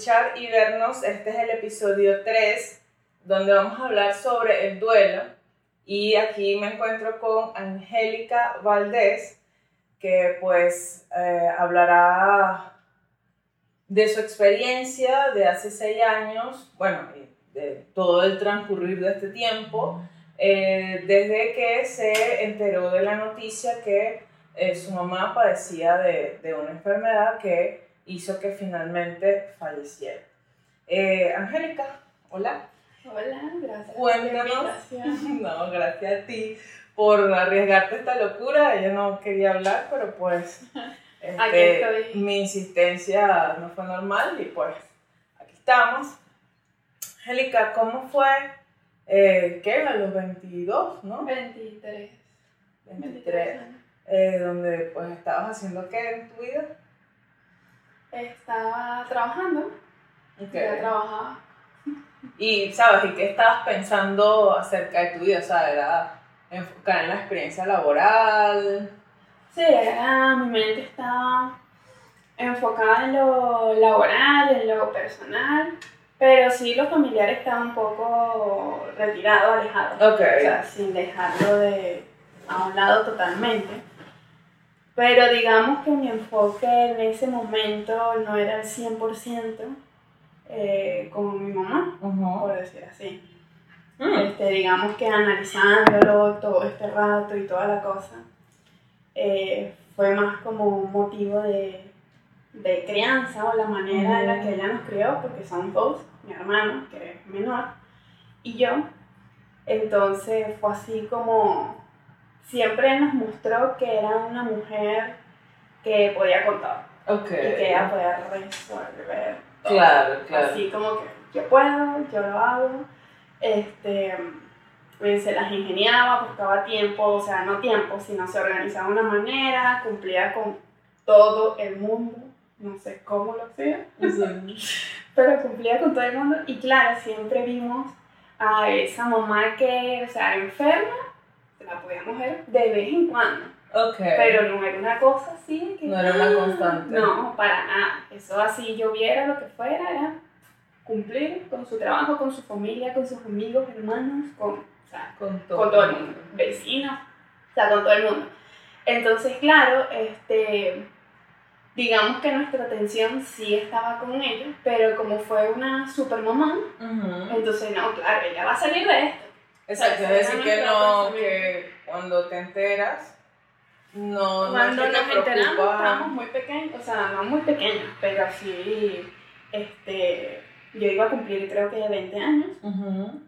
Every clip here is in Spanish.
escuchar y vernos. Este es el episodio 3, donde vamos a hablar sobre el duelo. Y aquí me encuentro con Angélica Valdés, que pues eh, hablará de su experiencia de hace seis años, bueno, de todo el transcurrir de este tiempo, eh, desde que se enteró de la noticia que eh, su mamá padecía de, de una enfermedad que hizo que finalmente falleciera. Eh, Angélica, hola. Hola, gracias. Cuéntanos. no, gracias a ti por arriesgarte esta locura. Ella no quería hablar, pero pues este, mi insistencia no fue normal y pues aquí estamos. Angélica, ¿cómo fue? Eh, ¿Qué? A los 22, ¿no? 23. 23. Eh, donde pues estabas haciendo qué en tu vida? Estaba trabajando. Ya trabajaba. Y, ¿sabes? ¿Y qué estabas pensando acerca de tu vida? O sea, ¿era enfocada en la experiencia laboral? Sí, era, mi mente estaba enfocada en lo laboral, en lo personal, pero sí lo familiar estaba un poco retirado, alejado. Okay. O sea, sin dejarlo de a un lado totalmente. Pero digamos que mi enfoque en ese momento no era el 100% eh, como mi mamá, por decir así. Mm. Este, digamos que analizándolo todo este rato y toda la cosa, eh, fue más como un motivo de, de crianza o la manera en la que ella nos crió, porque son dos, mi hermano, que es menor, y yo. Entonces fue así como siempre nos mostró que era una mujer que podía contar. Okay. Y que ella podía resolver. Claro, claro. Así como que yo puedo, yo lo hago. Este, pues, se las ingeniaba, buscaba tiempo, o sea, no tiempo, sino se organizaba de una manera, cumplía con todo el mundo. No sé cómo lo hacía, pero cumplía con todo el mundo. Y claro, siempre vimos a esa mamá que, o sea, enferma la podíamos ver de vez en cuando. Okay. Pero no era una cosa así. Que, no era una constante. No, para nada. Eso así lloviera, lo que fuera, era cumplir con su trabajo, con su familia, con sus amigos, hermanos, con, o sea, con, todo. con todo el mundo, vecinos, o sea, con todo el mundo. Entonces, claro, este, digamos que nuestra atención sí estaba con ella, pero como fue una super mamá, entonces, no, claro, ella va a salir de esto Exacto, es decir que no, que cuando te enteras, no, cuando no nos enteramos estábamos muy pequeños, o sea, no muy pequeños, pero sí, este, yo iba a cumplir creo que 20 años,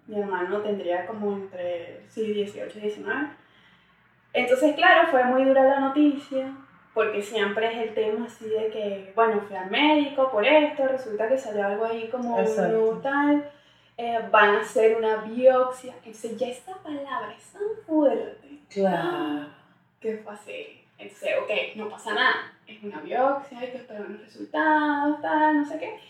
mi hermano tendría como entre, sí, 18 y 19. Entonces, claro, fue muy dura la noticia, porque siempre es el tema así de que, bueno, fui al médico por esto, resulta que salió algo ahí como no tal eh, van a hacer una biopsia. Entonces ya esta palabra es tan fuerte. Claro. Que fue así. Entonces, ok, no pasa nada. Es una biopsia, hay que esperar unos resultados, tal, no sé qué.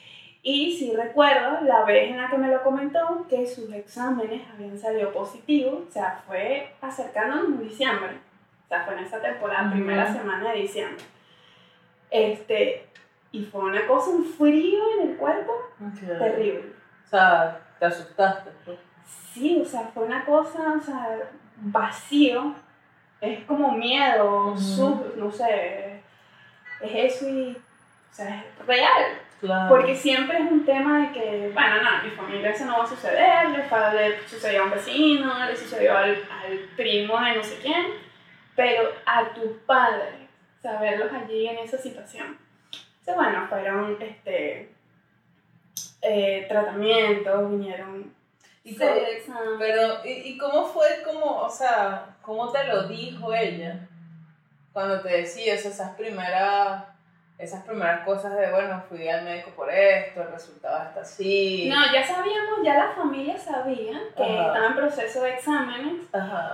Y sí recuerdo la vez en la que me lo comentó que sus exámenes habían salido positivos, o sea, fue acercándonos en diciembre, o sea, fue en esa temporada, primera semana de diciembre. Este, y fue una cosa, un frío en el cuerpo terrible. O sea, te asustaste. Pues. Sí, o sea, fue una cosa, o sea, vacío. Es como miedo, sub, no sé. Es eso y. O sea, es real. Porque siempre es un tema de que, bueno, no, mi familia eso no va a suceder, le, sucedió a un vecino, le sucedió al, al primo de no sé quién, pero a tu padre, saberlos allí en esa situación. Entonces, bueno, fueron este, eh, tratamientos, vinieron ¿Y cómo, pero, ¿y, ¿y, cómo fue, como, o sea, cómo te lo dijo ella? Cuando te decía esas primeras, esas primeras cosas de, bueno, fui al médico por esto, el resultado está así. No, ya sabíamos, ya la familia sabía que estaba en proceso de exámenes,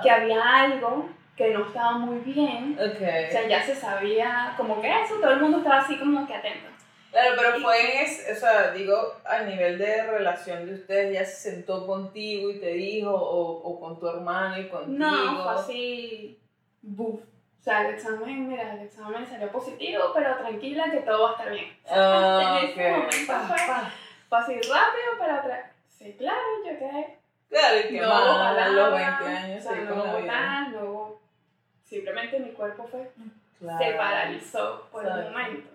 que había algo que no estaba muy bien. Okay. O sea, ya se sabía como que eso, todo el mundo estaba así como que atento. Claro, pero fue en ese, o sea, digo, a nivel de relación de ustedes, ya se sentó contigo y te dijo, o, o con tu hermano y contigo. No, fue así, buf. O sea, el examen, mira, el examen salió positivo, pero tranquila que todo va a estar bien. Ah, en ese ok. momento Pa, fue, pa. fue así rápido, pero atrás. Sí, claro, yo quedé. Claro, y qué no a los palabra, 20 años o sea, sí, no hubo tal, no. Simplemente mi cuerpo fue Claro. se paralizó por Exacto. un momento.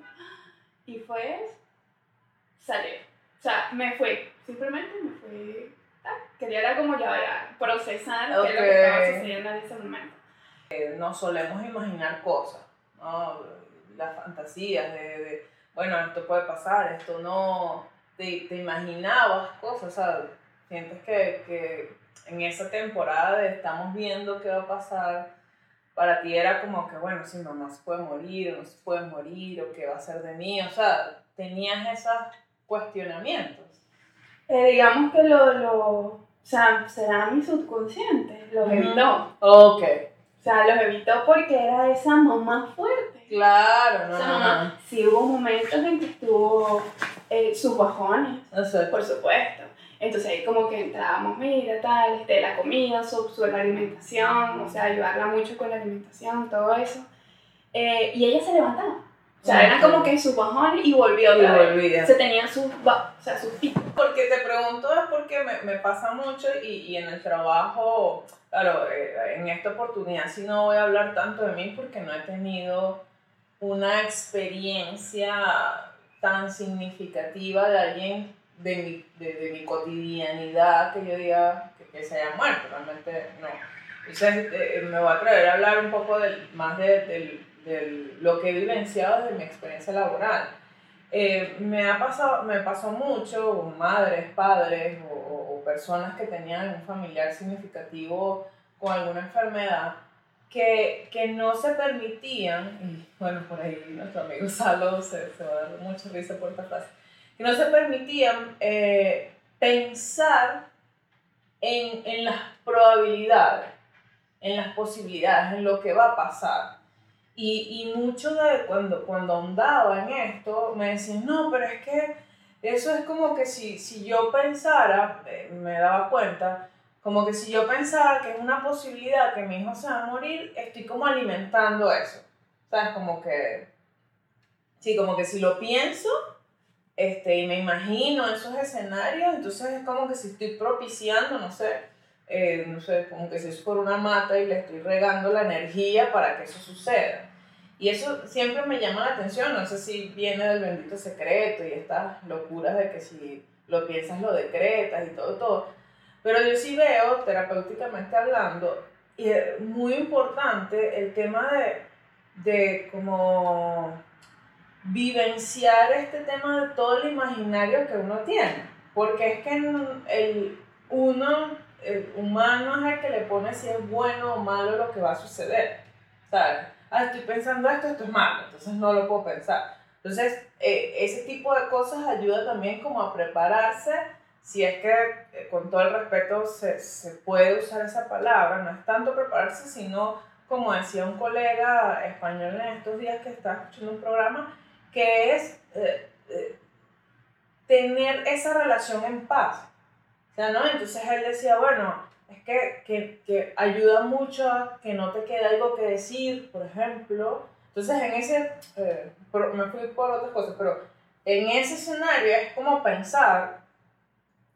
Y fue salir. O sea, me fui. Simplemente me fui. ah, Quería era como ya, ya procesar qué es lo que estaba sucediendo en ese momento. nos solemos imaginar cosas, ¿no? las fantasías de, de, bueno, esto puede pasar, esto no, te, te imaginabas cosas, o sea, sientes que, que en esa temporada de estamos viendo qué va a pasar, para ti era como que, bueno, si mamá se puede morir o no se puede morir, o qué va a ser de mí, o sea, tenías esos cuestionamientos. Eh, digamos que lo, lo. O sea, será mi subconsciente. Los evitó. Ok, O sea, los evitó porque era esa mamá fuerte. claro, no, no, mamá. Sí hubo momentos en que estuvo eh, sus bajones. no, o sea, Por supuesto. Entonces ahí como que entrábamos, mira, tal, este, la comida, su, su la alimentación, o sea, ayudarla mucho con la alimentación, todo eso. Eh, y ella se levantaba. O sea, eran como que sus bajones y volvió y otra vez. volvía. Se tenía sus, o sea, sus picos. Porque te pregunto es porque me, me pasa mucho y, y en el trabajo, claro, eh, en esta oportunidad sí no voy a hablar tanto de mí porque no he tenido una experiencia tan significativa de alguien de mi, de, de mi cotidianidad que yo diga que, que se haya muerto, realmente no. Entonces eh, me voy a atrever a hablar un poco del, más de, del- lo que he vivenciado desde mi experiencia laboral. Eh, me ha pasado, me pasó mucho madres, padres o, o- o personas que tenían un familiar significativo con alguna enfermedad que, que no se permitían, y bueno, por ahí nuestro amigo Salo se, se va a dar mucha risa por esta frase, que no se permitían eh, pensar en, en las probabilidades, en las posibilidades, en lo que va a pasar. Y, y mucho de cuando, cuando ahondaba en esto, me decían, no, pero es que eso es como que si, si yo pensara, eh, me daba cuenta, como que si yo pensara que es una posibilidad que mi hijo se va a morir, estoy como alimentando eso. ¿Sabes? Como que, sí, como que si lo pienso este, y me imagino esos escenarios, entonces es como que si estoy propiciando, no sé, eh, no sé, como que si es por una mata y le estoy regando la energía para que eso suceda. Y eso siempre me llama la atención, no sé si viene del bendito secreto y estas locuras de que si lo piensas lo decretas y todo, todo. Pero yo sí veo, terapéuticamente hablando, y es muy importante el tema de, de como vivenciar este tema de todo el imaginario que uno tiene. Porque es que el, uno, el humano es el que le pone si es bueno o malo lo que va a suceder. ¿Sabes? Ah, estoy pensando esto, esto es malo, entonces no lo puedo pensar. Entonces, eh, ese tipo de cosas ayuda también como a prepararse, si es que eh, con todo el respeto se, se puede usar esa palabra, no es tanto prepararse, sino como decía un colega español en estos días que estaba escuchando un programa, que es eh, eh, tener esa relación en paz. O sea, ¿no? Entonces él decía, bueno, es que, que, que ayuda mucho que no te quede algo que decir, por ejemplo. Entonces en ese, eh, me fui por otras cosas, pero en ese escenario es como pensar,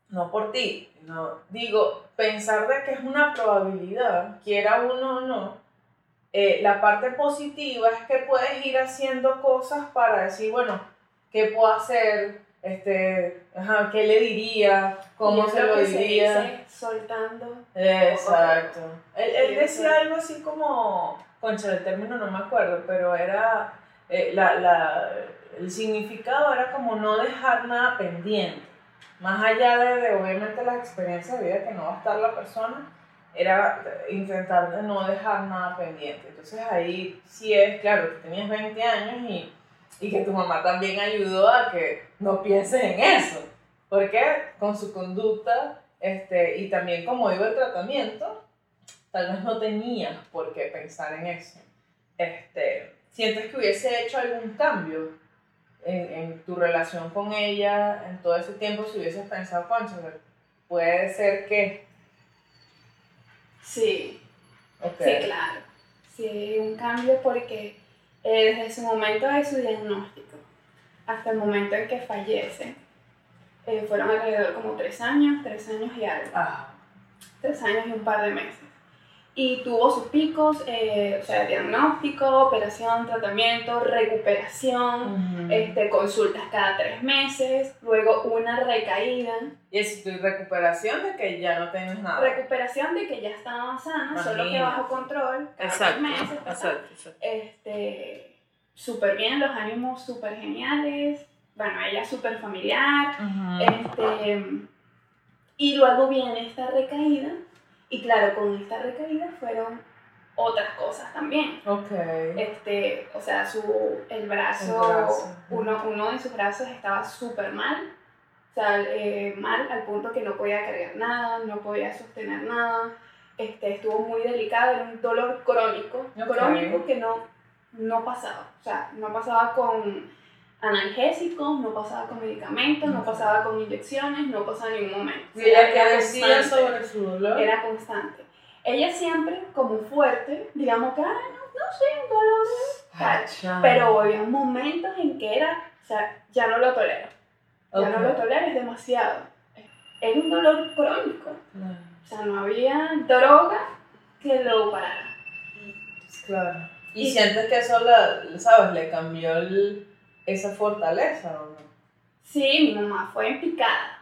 no por ti, no, digo, pensar de que es una probabilidad, quiera uno o no, eh, la parte positiva es que puedes ir haciendo cosas para decir, bueno, ¿qué puedo hacer? Este, ajá, ¿Qué le diría? ¿Cómo se lo se diría? dice soltando. Exacto. Él, él decía algo así como, concha, el término no me acuerdo, pero era, eh, la, la, el significado era como no dejar nada pendiente. Más allá de, de, obviamente las experiencias de vida que no va a estar la persona, era intentar no dejar nada pendiente. Entonces ahí sí es, claro, que tenías 20 años y, y que tu mamá también ayudó a que no pienses en eso. Porque con su conducta este, y también como iba el tratamiento, tal vez no tenías por qué pensar en eso. Este, ¿Sientes que hubiese hecho algún cambio en, en tu relación con ella en todo ese tiempo si hubieses pensado, Concha, puede ser que... Sí, sí, claro. Sí, cambio porque eh, desde su momento de su diagnóstico hasta el momento en que fallece, eh, fueron alrededor como tres años, tres años y algo. Ah, Tres años y un par de meses. Y tuvo sus picos, eh, o sea, diagnóstico, operación, tratamiento, recuperación, ujú. este, consultas cada tres meses, luego una recaída, Y es tu recuperación de que ya no tienes nada. recuperación de que ya estaba sana, solo que bajo control, cada Exacto, tres meses, exacto, exacto. este, súper bien, los ánimos súper geniales, bueno, ella súper familiar, Ujú. este, y luego viene esta recaída, y claro, con esta recaída fueron otras cosas también. Ok. Este, o sea, su, el brazo, El brazo. Uno, uno de sus brazos estaba súper mal, o sea, eh, mal al punto que no podía cargar nada, no podía sostener nada, este, estuvo muy delicado, era un dolor crónico, crónico que no, no pasaba, o sea, no pasaba con analgésicos, no pasaba con medicamentos, no pasaba con inyecciones, no pasaba en ningún momento. ¿Y ella qué Era decía constante sobre su dolor? era constante. Ella siempre como fuerte, digamos que, ah, no, no sé, un dolor, pero había momentos en que era, o sea, ya no lo tolero, ya no Ok. lo tolero, es demasiado. Era un dolor crónico, Claro, o sea, no había droga que lo parara. Claro. ¿Y, Y- sientes que eso, la, sabes, le cambió el- esa fortaleza o no? Sí, mi mamá fue en picada.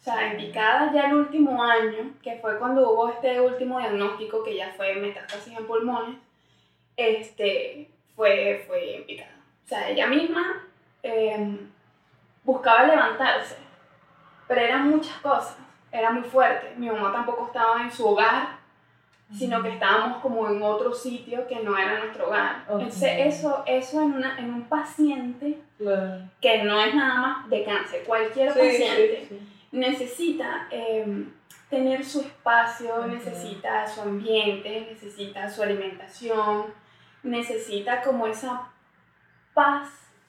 O sea, en picada ya el último año, que fue cuando hubo este último diagnóstico que ya fue metástasis en pulmones, este, fue, fue en picada. O sea, ella misma eh, buscaba levantarse, pero eran muchas cosas, era muy fuerte. Mi mamá tampoco estaba en su hogar, sino que estábamos como en otro sitio que no era nuestro hogar. Ok. Entonces, eso, eso en, una, en un paciente Claro. que no es nada más de cáncer, cualquier Sí, paciente sí, sí. necesita eh, tener su espacio, Ujú. necesita su ambiente, necesita su alimentación, necesita como esa paz.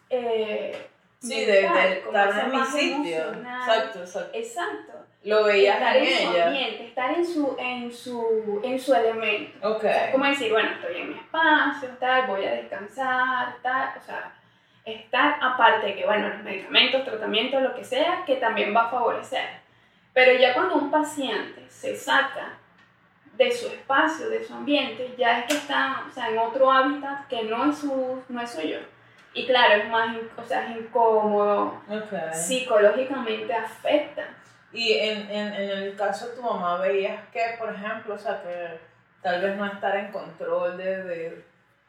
eh, Sí, de, mental, de como estar en mi sitio. emocional. Exacto, exacto. Exacto. Lo veías estar en en su ambiente, estar en su, en su, en su elemento. Ok. O sea, es como decir, bueno, estoy en mi espacio, tal, voy a descansar, tal, o sea, estar aparte que, bueno, los medicamentos, tratamientos, lo que sea, que también va a favorecer. Pero ya cuando un paciente se saca de su espacio, de su ambiente, ya es que está, o sea, en otro hábitat que no es, su, no es suyo. Y claro, es más, o sea, es incómodo, psicológicamente afecta. Y en, en, en el caso de tu mamá, veías que, por ejemplo, o sea, que tal vez no estar en control de, de,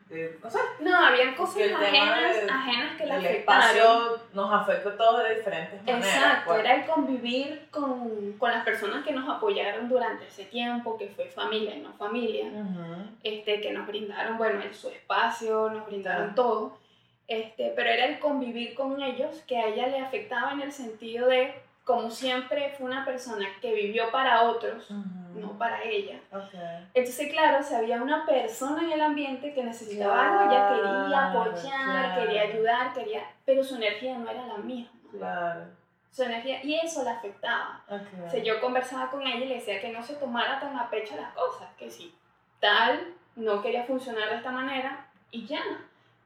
de no sé, No, habían cosas ajenas, de- ajenas que la el espacio nos afecta a todos de diferentes maneras. Exacto, pues. era el convivir con, con las personas que nos apoyaron durante ese tiempo, que fue familia y no familia, Ujú. este, que nos brindaron, bueno, el- su espacio, nos brindaron todo, este, pero era el convivir con ellos que a ella le afectaba en el sentido de, como siempre fue una persona que vivió para otros, Ujú. no para ella. Ok. Entonces, claro, si había una persona en el ambiente que necesitaba algo, ella quería Claro, apoyar, claro. quería ayudar, quería, pero su energía no era la misma. Claro. Su energía, y eso la afectaba. Ok. O sea, yo conversaba con ella y le decía que no se tomara tan a pecho las cosas, que si tal no quería funcionar de esta manera y ya.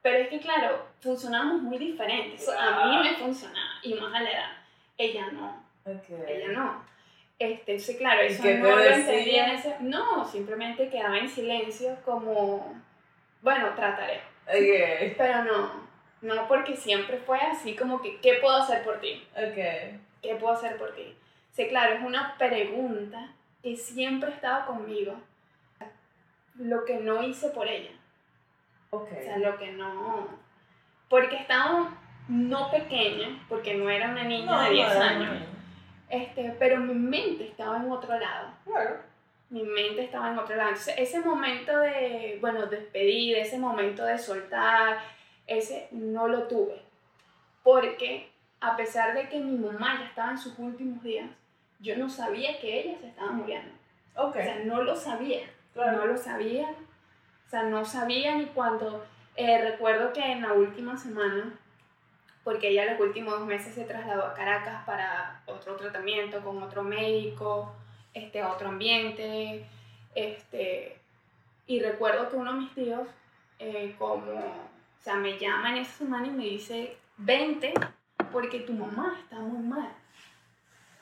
Pero es que, claro, funcionábamos muy diferentes. A mí me funcionaba, y más a la edad. Ella no, Ok. ella no. Este, sí, claro, ¿Y eso no lo entendía en ese... No, simplemente quedaba en silencio como, bueno, trataré. Pero no, no porque siempre fue así como que, ¿qué puedo hacer por ti? ¿Qué puedo hacer por ti? Sí, claro, es una pregunta que siempre ha estado conmigo. Lo que no hice por ella. O sea, lo que no... Porque estaba no pequeña, porque no era una niña de 10 no, no, años, este, pero mi mente estaba en otro lado. Claro. Mi mente estaba en otro lado. Entonces, ese momento de, bueno, despedir, ese momento de soltar, ese no lo tuve. Porque a pesar de que mi mamá ya estaba en sus últimos días, yo no sabía que ella se estaba muriendo. Ok. O sea, no lo sabía. Claro. No lo sabía. O sea, no sabía ni cuando... eh, recuerdo que en la última semana, porque ella los últimos dos meses se trasladó a Caracas para otro tratamiento con otro médico, este, otro ambiente, este, y recuerdo que uno de mis tíos eh, como, o sea, me llama en esa semana y me dice, vente porque tu mamá está muy mal.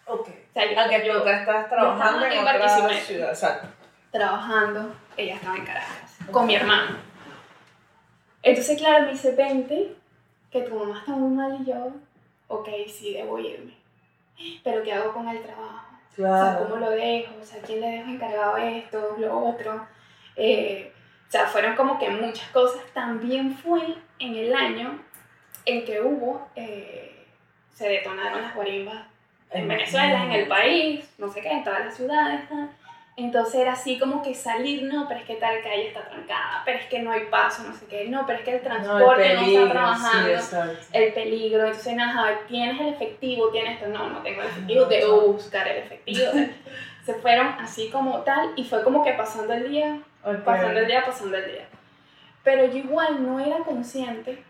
Ok. O sea, yo, Aunque yo tú estás trabajando en en otra ciudad. Exacto. trabajando, ella estaba en Caracas, con mi hermano. Entonces, claro, me dice, vente, que tu mamá está muy mal y yo, ok, sí, debo irme. Pero ¿qué hago con el trabajo? O sea, ¿cómo lo dejo? O sea, ¿quién le dejo encargado esto, lo otro? Eh, o sea, fueron como que muchas cosas. También fue en el año en que hubo, eh, se detonaron las guarimbas en Venezuela, en el país, no sé qué, en todas las ciudades. Entonces era así como que salir, no, pero es que tal calle está trancada, pero es que no hay paso, no sé qué, no, pero es que el transporte no, está trabajando Sí, el peligro, entonces, ajá, tienes el efectivo, tienes esto, no, no tengo el efectivo, debo buscar el efectivo. Se fueron así como tal y fue como que pasando el día, Ok. pasando el día, pasando el día. Pero yo igual no era consciente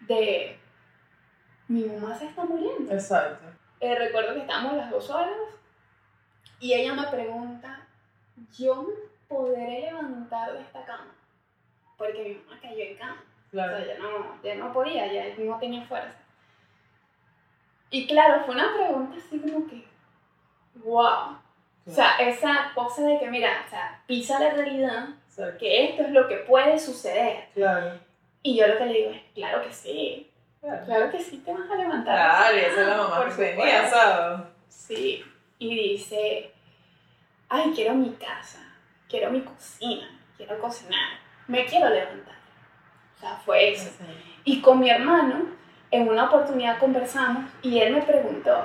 de mi mamá se está muriendo. Exacto. Eh, recuerdo que estábamos las dos horas y ella me pregunta, ¿yo me podré levantar de esta cama? Porque mi mamá cayó en cama. O Claro. sea, ya no, ya no podía, ya no tenía fuerza. Y claro, fue una pregunta así como que, wow. O sea, esa cosa de que, mira, o sea, pisa la realidad, que esto es lo que puede suceder. Claro. Y yo lo que le digo es, claro que sí, Claro. claro que sí te vas a levantar. Claro, esa es la mamá Por que tenía, supuesto. ¿sabes? Sí, y dice, ay, quiero mi casa, quiero mi cocina, quiero cocinar, me quiero levantar. O sea, fue eso. Y con mi hermano, en una oportunidad conversamos y él me preguntó,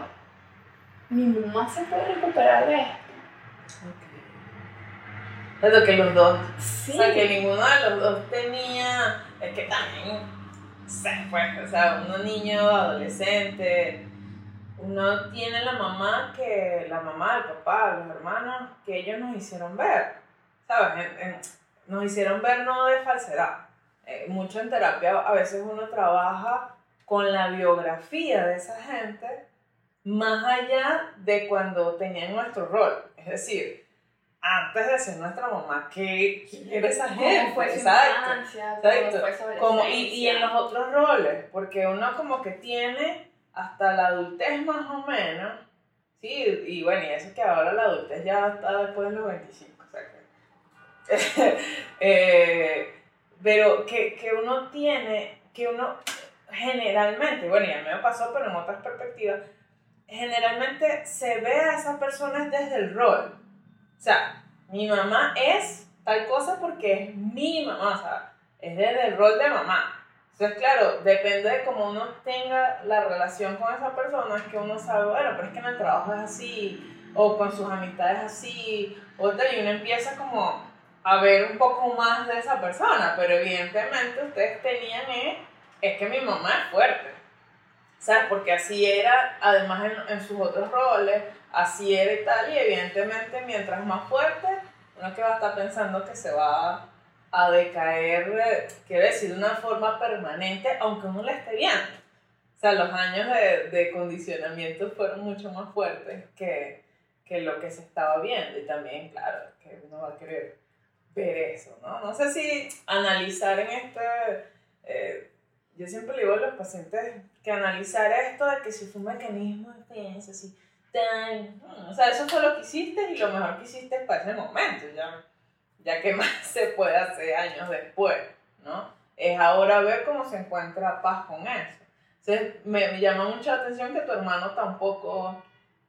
¿mi mamá se puede recuperar de esto? Ok. Es lo que los dos. Sí. O sea, que ninguno de los dos tenía. Es que también. Se fue. O sea, uno niño, adolescente. Uno tiene la mamá que. La mamá, el papá, los hermanos, que ellos nos hicieron ver. ¿Sabes? En- en- nos hicieron ver no de falsedad. Eh, mucho en terapia, a veces uno trabaja con la biografía de esa gente más allá de cuando tenían nuestro rol. Es decir, antes de ser nuestra mamá, ¿qué, quién era esa gente? ¿Cómo fue su Exacto. Como, y, y en los otros roles, porque uno como que tiene hasta la adultez más o menos, sí, y bueno, y eso que ahora la adultez ya está después de los 25, o sea que... eh, pero que, que uno tiene, que uno generalmente, bueno, ya me pasó, pero en otras perspectivas, generalmente se ve a esas personas desde el rol. O sea, mi mamá es tal cosa porque es mi mamá, o sea, es desde el rol de mamá. Entonces, claro, depende de cómo uno tenga la relación con esa persona, es que uno sabe, bueno, pero es que en el trabajo es así, o con sus amistades así, o y uno empieza como a ver un poco más de esa persona, pero evidentemente ustedes tenían, eh, es que mi mamá es fuerte. ¿Sabes? Porque así era, además en, en sus otros roles, así era y tal, y evidentemente mientras más fuerte, uno que va a estar pensando que se va a decaer, eh, quiero decir, de una forma permanente, aunque uno la esté viendo. O sea, los años de, de condicionamiento fueron mucho más fuertes que, que lo que se estaba viendo, y también, claro, que uno va a querer ver eso, ¿no? No sé si analizar en este... eh, yo siempre le digo a los pacientes que analizar esto de que si fue un mecanismo de defensa, así, tan, mm, o sea, eso fue lo que hiciste y lo mejor que hiciste para ese momento, ya, ya que más se puede hacer años después, ¿no? Es ahora ver cómo se encuentra paz con eso. Entonces, me, me llama mucho la atención que tu hermano tampoco,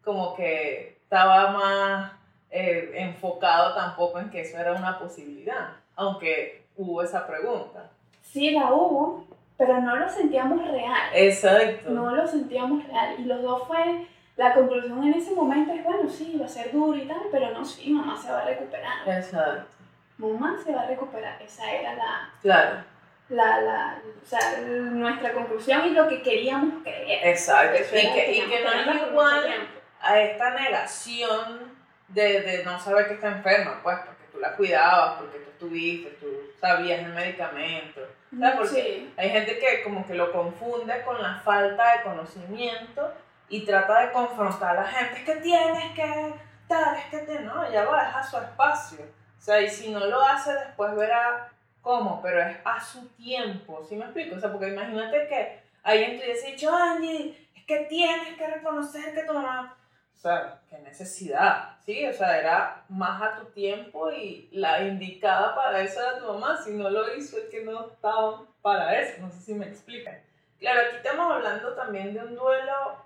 como que estaba más eh, enfocado tampoco en que eso era una posibilidad, aunque hubo esa pregunta. Sí, la hubo, pero no lo sentíamos real. Exacto. No lo sentíamos real. Y los dos fue, la conclusión en ese momento es, bueno, sí, va a ser duro y tal, pero no, sí, mamá se va a recuperar. Exacto. Mamá se va a recuperar. Esa era la, Claro. la, la, o sea, nuestra conclusión y lo que queríamos creer. Exacto. Eso Y que, y que no es igual a esta negación de, de no saber que está enferma, pues, porque tú la cuidabas, porque tú estuviste, tú sabías el medicamento. ¿Sabes? Porque Sí. hay gente que como que lo confunde con la falta de conocimiento y trata de confrontar a la gente. Es que tienes que tal, es que te... No, ya va a dejar su espacio. O sea, y si no lo hace, después verá ¿Cómo? Pero es a su tiempo, ¿sí me explico? O sea, porque imagínate que alguien te hubiese dicho, Angie, es que tienes que reconocer que tu mamá... O sea, qué necesidad, ¿sí? O sea, era más a tu tiempo y la indicada para eso era tu mamá. Si no lo hizo, es que no estaban para eso. No sé si me explican. Claro, aquí estamos hablando también de un duelo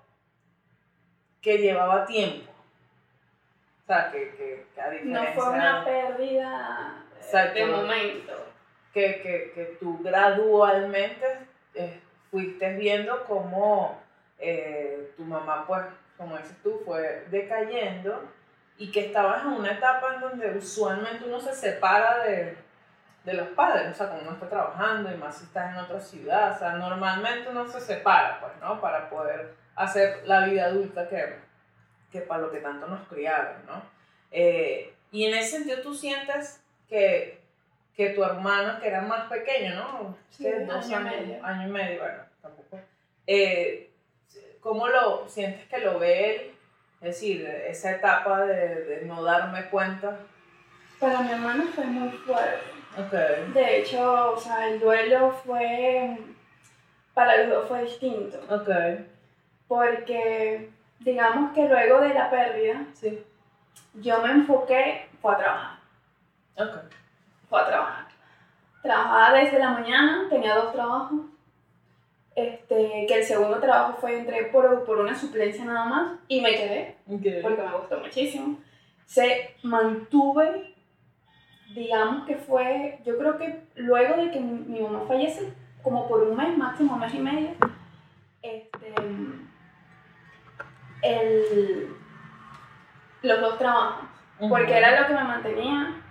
que llevaba tiempo. O sea, que, que, que a diferencia... No fue una pérdida de momento. que, que, que tú gradualmente eh, fuiste viendo cómo eh, tu mamá, pues, como dices tú, fue decayendo y que estabas en una etapa en donde usualmente uno se separa de, de los padres, o sea, como uno está trabajando y más si estás en otra ciudad, o sea, normalmente uno se separa, pues, ¿no? Para poder hacer la vida adulta que, que para lo que tanto nos criaron, ¿no? Eh, y en ese sentido tú sientes que, que tu hermano, que era más pequeño, ¿no? Sí, año dos y años, medio. año y medio, bueno, tampoco. Eh, ¿Cómo lo sientes que lo ve él? Es decir, esa etapa de, de no darme cuenta. Para mi hermano fue muy fuerte. Ok. De hecho, o sea, el duelo fue, para los dos fue distinto, Ok. porque digamos que luego de la pérdida, Sí. yo me enfoqué, fue a trabajar, Ok. fue a trabajar. Trabajaba desde la mañana, tenía dos trabajos, este, que el segundo trabajo fue, entré por, por una suplencia nada más y me quedé, porque me gustó muchísimo. Se mantuve, digamos que fue, yo creo que luego de que mi, mi mamá fallece, como por un mes, máximo mes y medio, este, el, los dos trabajos, porque era lo que me mantenía,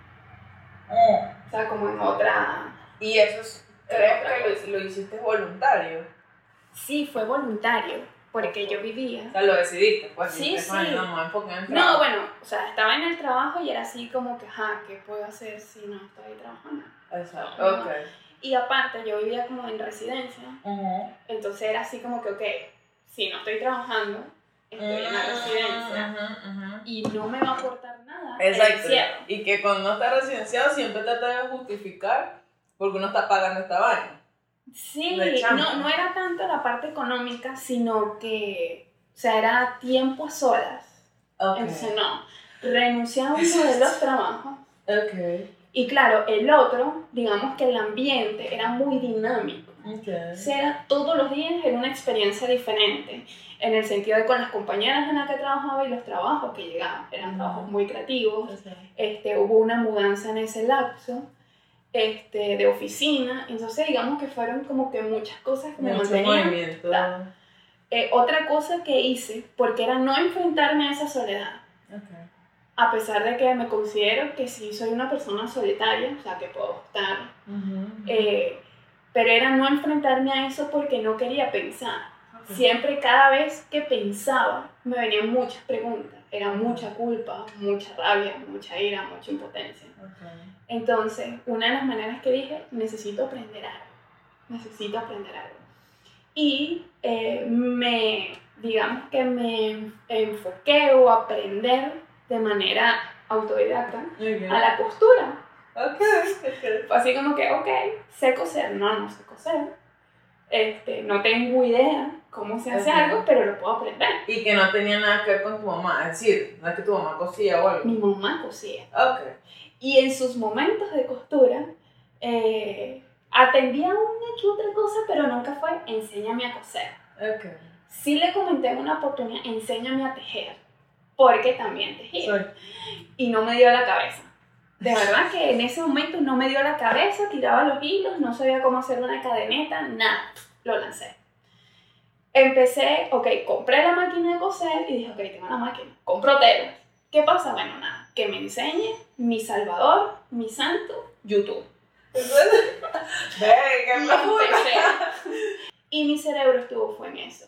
Mm. o sea, como en otra... Y eso es, creo que lo, lo hiciste voluntario. Sí, fue voluntario, porque yo vivía O sea, lo decidiste, pues. Sí, dijiste, sí. "Ay, No, me voy a enfocar en el No, trabajo". bueno, o sea, estaba en el trabajo y era así como que, ajá, ¿qué puedo hacer si no estoy trabajando? Exacto. Ok. Y aparte, yo vivía como en residencia, entonces era así como que, ok, si no estoy trabajando, estoy en la residencia y no me va a aportar nada. Exacto. Y que cuando uno está residenciado siempre trata de justificar porque uno está pagando esta vaina. Sí, no, no era tanto la parte económica, sino que, o sea, era tiempo a solas. Entonces, no, renunciaba a uno de los trabajos Ok. Y claro, el otro, digamos que el ambiente era muy dinámico. Ok. O sea, era- todos los días era una experiencia diferente, en el sentido de con las compañeras en las que trabajaba y los trabajos que llegaban. Eran trabajos muy creativos. Este, hubo una mudanza en ese lapso este, de oficina, entonces digamos que fueron como que muchas cosas que me Mucho mantenían. movimiento. Eh, otra cosa que hice, porque era no enfrentarme a esa soledad, Ok. a pesar de que me considero que sí soy una persona solitaria, o sea, que puedo estar Ujú. Eh, pero era no enfrentarme a eso porque no quería pensar. Siempre, cada vez que pensaba, me venían muchas preguntas. Era mucha culpa, mucha rabia, mucha ira, mucha impotencia. Entonces, una de las maneras que dije, necesito aprender algo. Necesito aprender algo. Y eh, me, digamos que me enfoqué o aprender de manera autodidacta a la costura. Ok. Ok. Fue así como que, ok, sé coser, no, no sé coser. Este, no tengo idea cómo se hace Ok. algo, pero lo puedo aprender. Y que no tenía nada que ver con tu mamá. Es decir, no es que tu mamá cosía o algo. Mi mamá cosía. Ok. Y en sus momentos de costura, eh, atendía una que otra cosa, pero nunca fue, enséñame a coser. Ok. Sí le comenté en una oportunidad, enséñame a tejer, porque también tejía. Y no me dio la cabeza. De verdad que en ese momento no me dio la cabeza, tiraba los hilos, no sabía cómo hacer una cadeneta, nada, lo lancé. Empecé, ok, compré la máquina de coser y dije, ok, tengo la máquina, compro telas. ¿Qué pasa? Bueno, nada, que me enseñe mi salvador, mi santo, YouTube. Y mi cerebro estuvo fue en eso.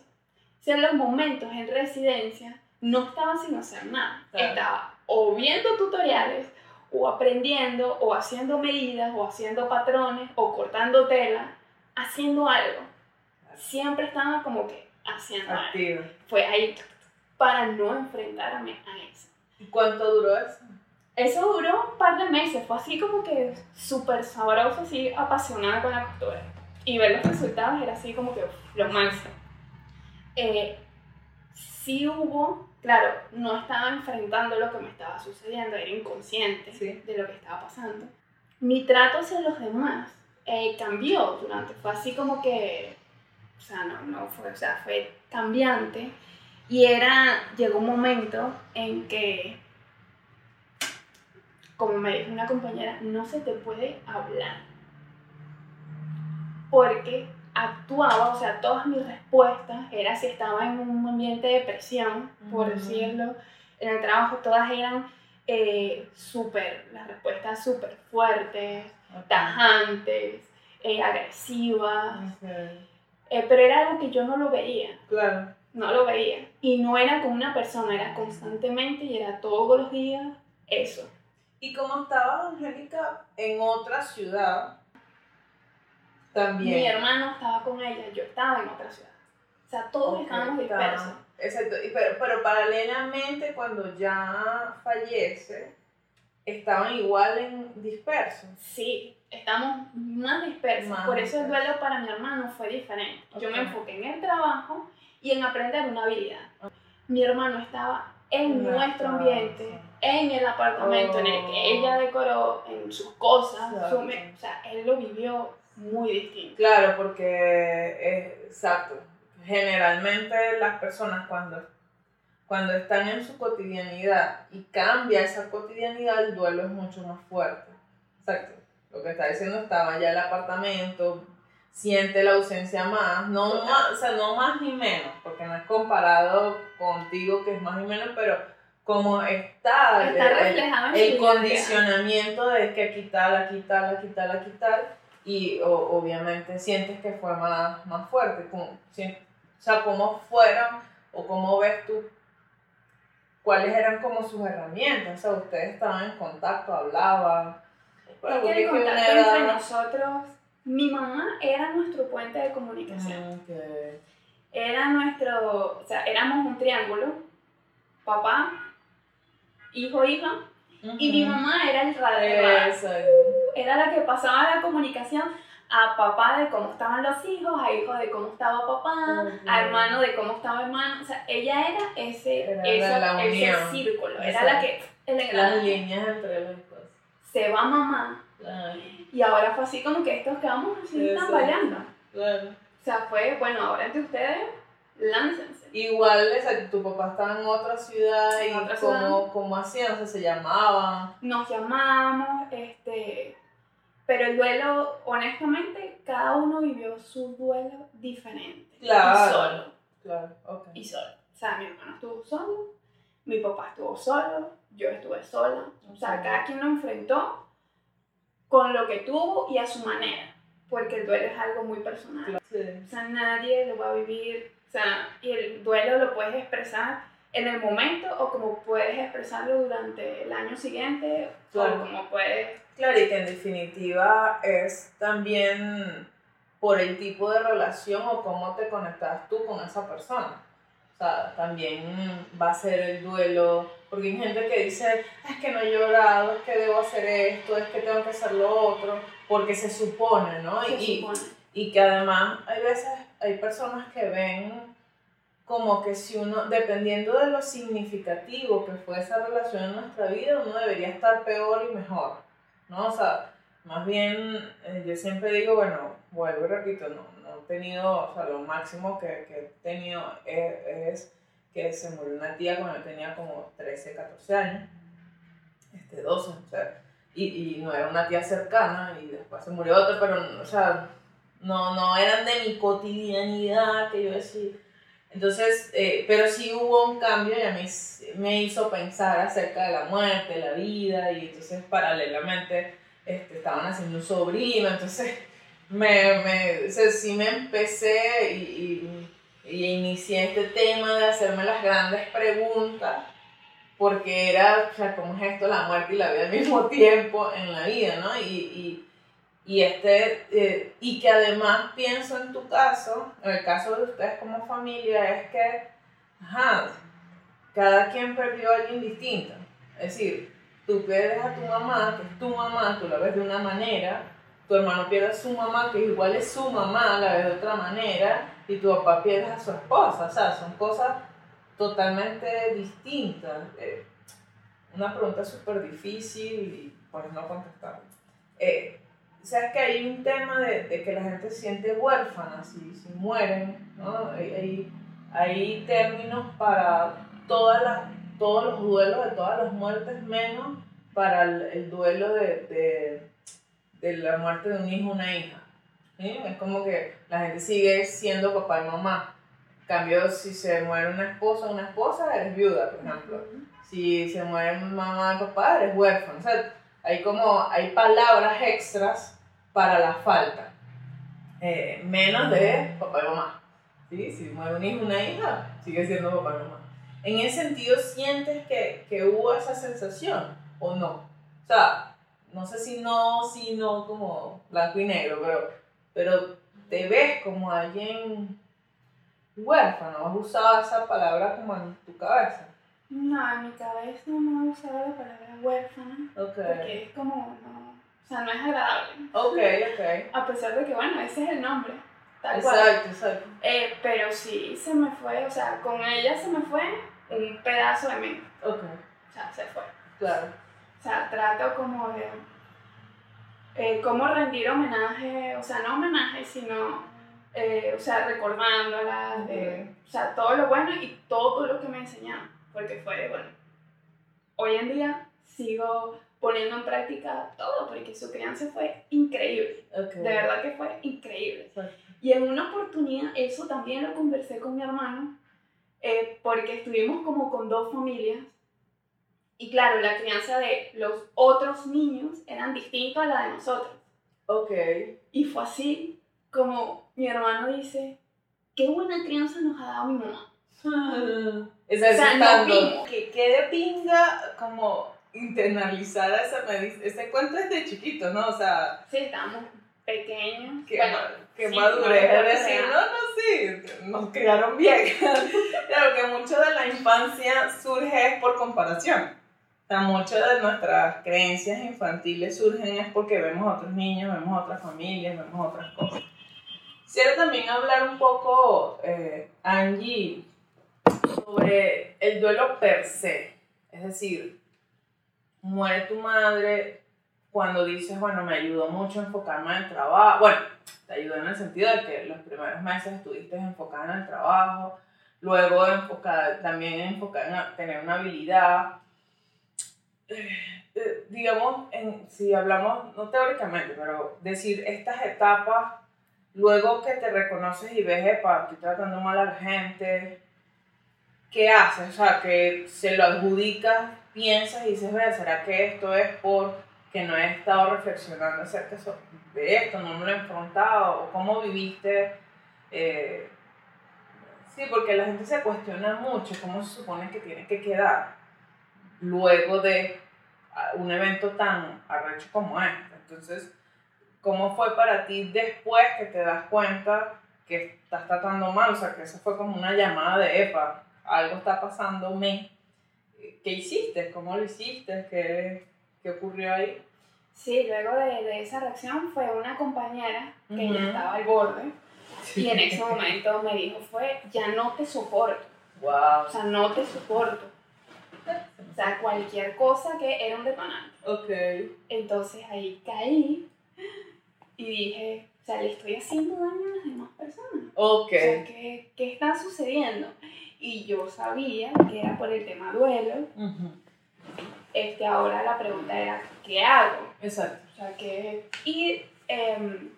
Si en los momentos en residencia no estaba sin hacer nada. Claro. Estaba o viendo tutoriales, o aprendiendo, o haciendo medidas, o haciendo patrones, o cortando tela, haciendo algo. Siempre estaba como que haciendo algo. Activa. Fue ahí para no enfrentarme a eso. ¿Y cuánto duró eso? Eso duró un par de meses, fue así como que súper sabroso, así apasionada con la costura. Y ver los resultados era así como que lo máximo. Eh, sí hubo, claro, no estaba enfrentando lo que me estaba sucediendo, era inconsciente de lo que estaba pasando. Mi trato hacia los demás eh, cambió durante, fue así como que, o sea, no, no fue, o sea, fue cambiante. Y era, llegó un momento en que como me dijo una compañera, no se te puede hablar. Porque actuaba, o sea, todas mis respuestas era si estaba en un ambiente de presión, por decirlo, en el trabajo todas eran eh, súper, las respuestas súper fuertes, tajantes, eh, agresivas, eh, pero era algo que yo no lo veía. Claro. No lo veía. Y no era con una persona, era constantemente y era todos los días eso. Y como estaba Angélica en otra ciudad, también. Mi hermano estaba con ella, yo estaba en otra ciudad. O sea, todos estábamos dispersos. Exacto, pero, pero paralelamente cuando ya fallece, estaban igual en dispersos. Sí, estamos más dispersos. Por eso el duelo para mi hermano fue diferente. Yo me enfoqué en el trabajo y en aprender una habilidad. Mi hermano estaba en nuestro ambiente, en el apartamento en el que oh. ella decoró, en sus cosas, o sea, él lo vivió muy distinto. Claro, porque es exacto. Generalmente las personas cuando, cuando están en su cotidianidad y cambia esa cotidianidad, el duelo es mucho más fuerte. Exacto. Lo que está diciendo estaba ya el apartamento, siente la ausencia más, no más, o sea, no más ni menos, porque no es comparado contigo que es más ni menos, pero como está, el, condicionamiento de que aquí tal, aquí tal, aquí tal, aquí tal, y obviamente sientes que fue más, más fuerte, como, o sea, cómo fueron o cómo ves tú cuáles eran como sus herramientas, o sea, ustedes estaban en contacto, hablaban. Bueno, porque el contacto entre nosotros mi mamá era nuestro puente de comunicación. Era nuestro, o sea, éramos un triángulo, papá, hijo, hija, y mi mamá era el radio. Era la que pasaba la comunicación a papá de cómo estaban los hijos, a hijo de cómo estaba papá, a hermano de cómo estaba hermano. O sea, ella era ese, ese círculo, era la que... Las líneas entre los dos. Se va mamá, y ahora fue así como que estos quedamos así tambaleando. Claro. O sea, fue, bueno, ahora entre ustedes, láncense. Igual, tu papá estaba en otra ciudad y otra como, como hacían, o sea, se llamaban. Nos llamábamos, este, pero el duelo, honestamente, cada uno vivió su duelo diferente. Claro. Y solo. Claro, okay. Y solo. O sea, mi hermano estuvo solo, mi papá estuvo solo, yo estuve sola. O sea, cada quien lo enfrentó con lo que tuvo y a su manera, porque el duelo es algo muy personal. O sea, nadie lo va a vivir, o sea, y el duelo lo puedes expresar en el momento o como puedes expresarlo durante el año siguiente o como puedes... Claro, y que en definitiva es también por el tipo de relación o cómo te conectas tú con esa persona. O sea, también va a ser el duelo, porque hay gente que dice, es que no he llorado, es que debo hacer esto, es que tengo que hacer lo otro, porque se supone, ¿no? y, y que además hay veces, hay personas que ven como que si uno, dependiendo de lo significativo que fue esa relación en nuestra vida, uno debería estar peor y mejor, ¿no? O sea, más bien, eh, yo siempre digo, bueno, vuelvo y repito, no, tenido, o sea, lo máximo que, que he tenido es, que se murió una tía cuando yo tenía como 13, 14 años, este, 12, o sea, y, y no era una tía cercana, y después se murió otra, pero, o sea, no, no eran de mi cotidianidad, que yo decía. Entonces, eh, pero sí hubo un cambio y a mí me hizo pensar acerca de la muerte, la vida, y entonces paralelamente este, estaban haciendo un sobrino, entonces me, me, sí me empecé y, y, inicié este tema de hacerme las grandes preguntas, porque era, o sea, ¿cómo es esto la muerte y la vida al mismo tiempo en la vida, no? Y, este, eh, y que además pienso en tu caso, en el caso de ustedes como familia, es que, ajá, cada quien perdió a alguien distinto. Es decir, tú pierdes a tu mamá, que es tu mamá, tú la ves de una manera, tu hermano pierde a su mamá, que igual es su mamá, la ves de otra manera, y tu papá pierde a su esposa, o sea, son cosas totalmente distintas. Eh, una pregunta súper difícil y por no contestar. Eh, ¿Sabes que hay un tema de, de, que la gente se siente huérfana si, si mueren? ¿no? Hay, hay, términos para todas las, todos los duelos de todas las muertes, menos para el, el duelo de, de, de, la muerte de un hijo o una hija. ¿sí? Es como que la gente sigue siendo papá y mamá. En cambio, si se muere una esposa o una esposa, eres viuda, por ejemplo. Si se muere mamá y papá, eres huérfano. O sea, hay como, hay palabras extras para la falta, eh, menos de papá y mamá. ¿sí? Si muere un hijo una hija, sigue siendo papá y mamá. En ese sentido, ¿sientes que, que hubo esa sensación o no? O sea, no sé si no, si no, como blanco y negro, pero, pero te ves como alguien huérfano. ¿Has usado esa palabra como en tu cabeza? No, en mi cabeza no he usado la palabra huérfana. Okay. Porque es como, no, o sea, no es agradable. Ok, ok. A pesar de que, bueno, ese es el nombre. Tal exacto, cual. exacto. Eh, pero sí se me fue, o sea, con ella se me fue un pedazo de mí. Ok. O sea, se fue. Claro. O sea, trato como de. Eh, cómo rendir homenaje, o sea, no homenaje, sino. Eh, o sea, recordándola, de, o sea, todo lo bueno y todo lo que me enseñaron. Porque fue, bueno, hoy en día sigo poniendo en práctica todo, porque su crianza fue increíble. Okay. De verdad que fue increíble. Y en una oportunidad, eso también lo conversé con mi hermano, eh, porque estuvimos como con dos familias. Y claro, la crianza de los otros niños eran distinta a la de nosotros. Ok. Y fue así como mi hermano dice, qué buena crianza nos ha dado mi mamá. Esa O sea, no pingo. que quede pinga como internalizada esa ese cuento es de chiquito, ¿no? O sea, Sí, estábamos pequeños. que, bueno, que sí, madurez no, es decir, no. no, sí, nos criaron bien. claro que mucho de la infancia surge es por comparación. O sea, mucho de nuestras creencias infantiles surgen es porque vemos a otros niños, vemos a otras familias, vemos otras cosas. Quisiera también hablar un poco, eh, Angie, sobre el duelo per se. Es decir, muere tu madre cuando dices, bueno, me ayudó mucho a enfocarme en el trabajo. Bueno, te ayudó en el sentido de que los primeros meses estuviste enfocada en el trabajo, luego enfocada, también enfocada en tener una habilidad. Eh, eh, digamos, en, si hablamos, no teóricamente, pero decir estas etapas, luego que te reconoces y ves, epa, estoy tratando mal a la gente, ¿qué haces? O sea, que se lo adjudicas, piensas y dices, vea, ¿será que esto es por que no he estado reflexionando acerca de esto, no me lo he enfrentado, o cómo viviste? eh, sí, porque la gente se cuestiona mucho cómo se supone que tiene que quedar luego de un evento tan arrecho como este. Entonces, ¿cómo fue para ti después que te das cuenta que estás tratando mal? O sea, que eso fue como una llamada de EPA, algo está pasándome. ¿Qué hiciste? ¿Cómo lo hiciste? ¿Qué, qué ocurrió ahí? Sí, luego de, de esa reacción fue una compañera que Ujú. ya estaba al borde y en ese momento me dijo fue, ya no te soporto, Wow. o sea, no te soporto. O sea, cualquier cosa que era un detonante. Ok. Entonces ahí caí y dije, o sea, le estoy haciendo daño a las demás personas. Ok. O sea, ¿qué, ¿qué está sucediendo? Y yo sabía que era por el tema duelo. Este, ahora la pregunta era, ¿qué hago? Exacto. O sea, que... Y em,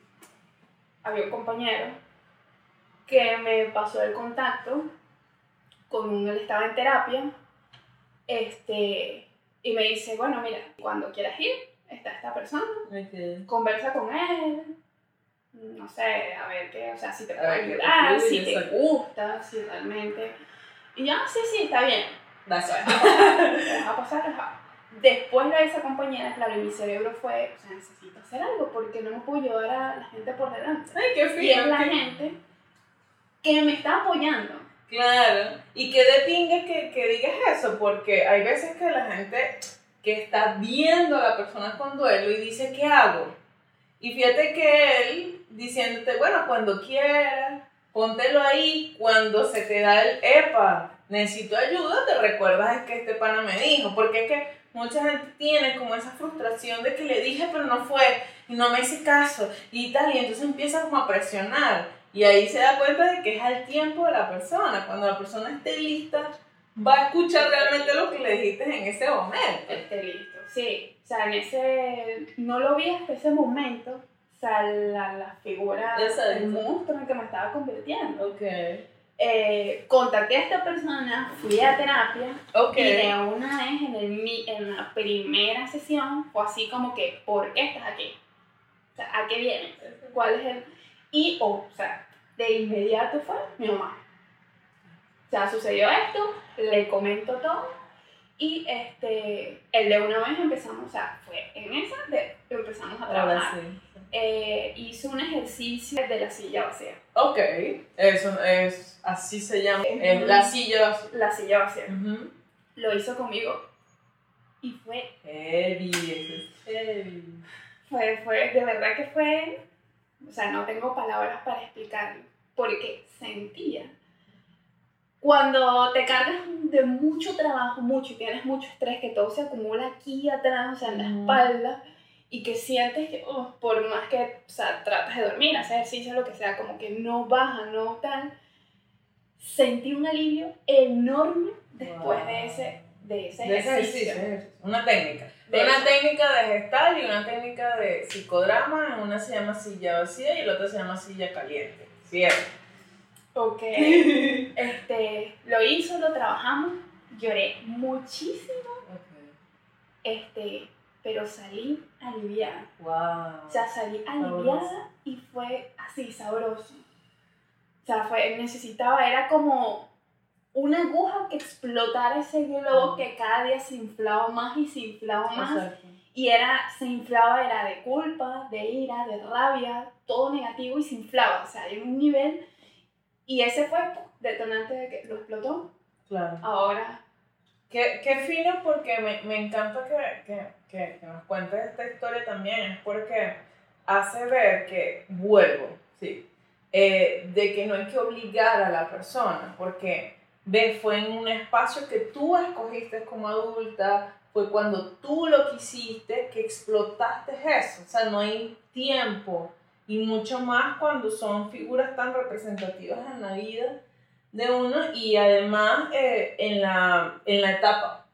había un compañero que me pasó el contacto con un, él estaba en terapia, este, y me dice, bueno, mira, cuando quieras ir, está esta persona, conversa con él, no sé, a ver qué, o sea, si te puede ayudar, si te gusta, si realmente... Y yo, "Ah, sí, sí, está bien. Gracias. Te deja pasar, ajá. Después de esa compañera, claro, y mi cerebro fue, o sea, necesito hacer algo porque no me puedo llevar a la gente por delante. Ay, qué Y es la qué- gente que me está apoyando. Claro, y que de pinga que, que digas eso, porque hay veces que la gente que está viendo a la persona con duelo y dice, ¿qué hago? Y fíjate que él diciéndote, bueno, cuando quieras, póntelo ahí, cuando se te da el, epa, necesito ayuda, te recuerdas que este pana me dijo, porque es que mucha gente tiene como esa frustración de que le dije pero no fue, y no me hice caso, y tal, y entonces empieza como a presionar, y ahí se da cuenta de que es al tiempo de la persona, cuando la persona esté lista, va a escuchar realmente lo que le dijiste en ese momento. Esté listo, sí, o sea, en ese, no lo vi hasta ese momento, o sea, la, la figura del monstruo en el que me estaba convirtiendo. Ok. Eh, contacté a esta persona, fui a terapia Ok. y de una vez en, el, en la primera sesión fue así como que, ¿por qué estás aquí? O sea, ¿a qué vienes? ¿Cuál es el...? Y, o sea, de inmediato fue mi mamá. O sea, sucedió esto, le comento todo y este, el de una vez empezamos, o sea, fue en esa de empezamos a Ahora trabajar. sí. Eh, hice un ejercicio de la silla vacía. Ok, eso es, así se llama, es la silla. La silla vacía. Lo hizo conmigo y fue, Heavy, es heavy. fue, fue, de verdad que fue, o sea, no tengo palabras para explicarlo, porque sentía. Cuando te cargas de mucho trabajo, mucho, y tienes mucho estrés, que todo se acumula aquí atrás, o sea, en la espalda, y que sientes que, oh, por más que, o sea, tratas de dormir, hacer ejercicio, lo que sea, como que no baja, no tal, sentí un alivio enorme después de Wow. ese, de ese De ese ejercicio. ejercicio, ejercicio. Una técnica. De una eso. técnica de gestal y una técnica de psicodrama. Una se llama silla vacía y el otro se llama silla caliente. Cierto. Ok. Este, lo hizo, lo trabajamos, lloré muchísimo, este, pero salí aliviada. Wow. O sea, salí aliviada y fue así, sabroso. O sea, fue, necesitaba, era como una aguja que explotara ese globo que cada día se inflaba más y se inflaba más. Exacto. Y era, se inflaba, era de culpa, de ira, de rabia, todo negativo y se inflaba. O sea, hay un nivel. Y ese fue detonante de que lo explotó. Claro. Ahora, Qué, qué fino porque me, me encanta que, que, que, que nos cuentes esta historia también, es porque hace ver que, vuelvo, sí, eh, de que no hay que obligar a la persona, porque ve, fue en un espacio que tú escogiste como adulta, fue cuando tú lo quisiste que explotaste eso, o sea, no hay tiempo, y mucho más cuando son figuras tan representativas en la vida de uno y además eh, en, la, en la etapa.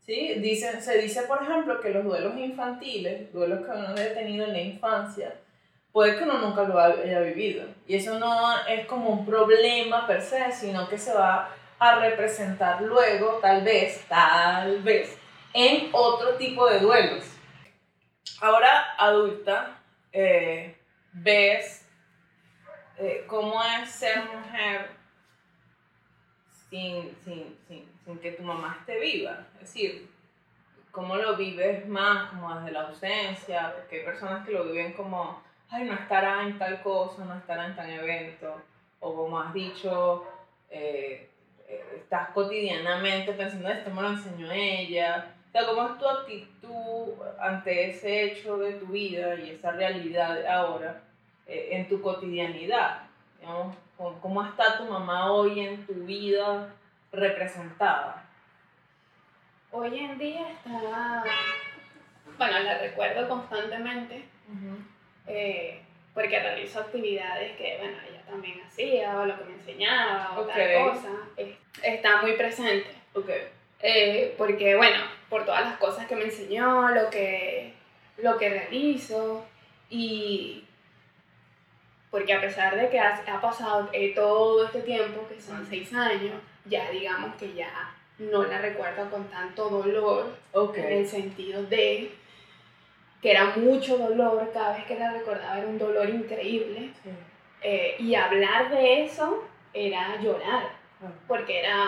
¿sí? Dicen, se dice, por ejemplo, que los duelos infantiles, duelos que uno haya tenido en la infancia, puede que uno nunca lo haya vivido. Y eso no es como un problema per se, sino que se va a representar luego, tal vez, tal vez, en otro tipo de duelos. Ahora, adulta, eh, ves eh, cómo es ser mujer sin, sin, sin, sin que tu mamá esté viva. Es decir, cómo lo vives más como desde la ausencia, porque hay personas que lo viven como, ay, no estará en tal cosa, no estará en tal evento, o como has dicho, eh, eh, estás cotidianamente pensando, esto me lo enseñó ella. O sea, ¿cómo es tu actitud ante ese hecho de tu vida y esa realidad ahora eh, en tu cotidianidad? Digamos, ¿cómo- ¿Cómo está tu mamá hoy en tu vida representada? hoy en día está. Bueno, la recuerdo constantemente eh, porque realizo actividades que, bueno, ella también hacía, o lo que me enseñaba, o Ok. tal cosa. está muy presente. Ok. Eh, porque bueno, por todas las cosas que me enseñó, lo que, lo que realizo y porque a pesar de que ha, ha pasado eh, todo este tiempo, que son seis años, ya digamos que ya no la recuerdo con tanto dolor, Ok. en el sentido de que era mucho dolor, cada vez que la recordaba era un dolor increíble, Sí. eh, y hablar de eso era llorar Ah, porque era,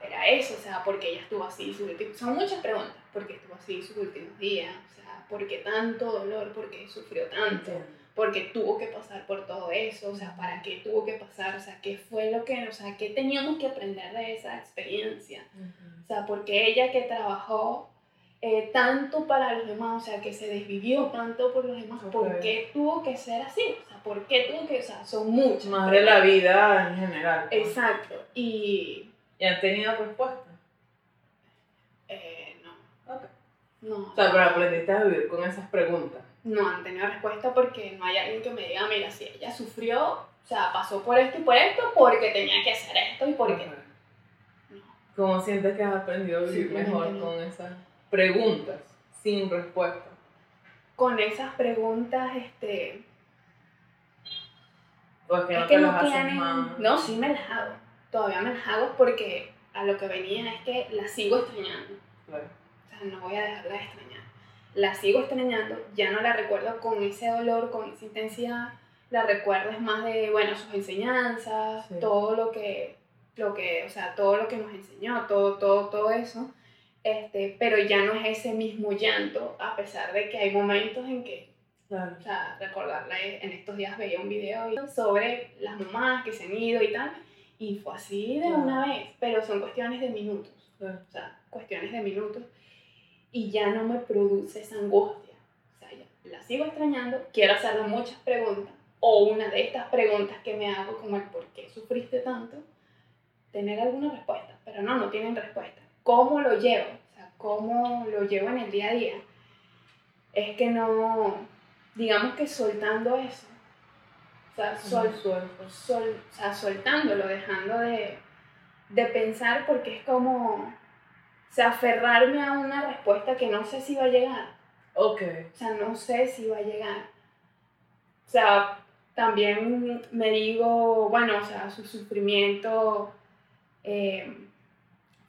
era eso, o sea, porque ella estuvo así sus últimos... Son muchas preguntas, porque estuvo así sus últimos días, o sea, ¿por qué tanto dolor? ¿Por qué sufrió tanto? entiendo. Porque tuvo que pasar por todo eso, o sea, ¿para qué tuvo que pasar? O sea, ¿qué fue lo que, o sea, qué teníamos que aprender de esa experiencia? O sea, porque ella que trabajó eh, tanto para los demás, o sea, que se desvivió tanto por los demás, ¿por Ok. qué tuvo que ser así? O sea, ¿por qué tuvo que, o sea, son muchas. Más de la vida en general. Exacto, y ¿Y han tenido respuesta? eh, no, Ok. no. O sea, pero aprendiste a vivir con esas preguntas. No han tenido respuesta porque no hay alguien que me diga, mira, si ella sufrió, o sea, pasó por esto y por esto, porque tenía que hacer esto y porque... Ajá. No. ¿Cómo sientes que has aprendido a vivir mejor no. con esas preguntas sin respuesta? Con esas preguntas, este... ¿O es que no es te que las no haces tienen... más? No, sí me las hago. Todavía me las hago porque a lo que venía es que las sigo extrañando. Claro. O sea, no voy a dejarla de extrañar. La sigo extrañando, ya no la recuerdo con ese dolor, con esa intensidad. La recuerdo es más de, bueno, sus enseñanzas, Sí. todo lo que, lo que, o sea, todo lo que nos enseñó, todo, todo, todo eso. Este, pero ya no es ese mismo llanto, a pesar de que hay momentos en que Claro. o sea, recordarla, eh, en estos días veía un video sobre las mamás que se han ido y tal, y fue así de Claro. una vez, pero son cuestiones de minutos, Claro. o sea, cuestiones de minutos, y ya no me produce esa angustia, o sea, ya la sigo extrañando, quiero hacerle muchas preguntas, o una de estas preguntas que me hago, como el por qué sufriste tanto, tener alguna respuesta, pero no, no tienen respuesta. ¿Cómo lo llevo? O sea, ¿cómo lo llevo en el día a día? Es que no, digamos que soltando eso, o sea, sol, sol- o sea, soltándolo, dejando de, de pensar porque es como, o sea, aferrarme a una respuesta que no sé si va a llegar. Ok. O sea, no sé si va a llegar. O sea, también me digo, bueno, o sea, su sufrimiento eh,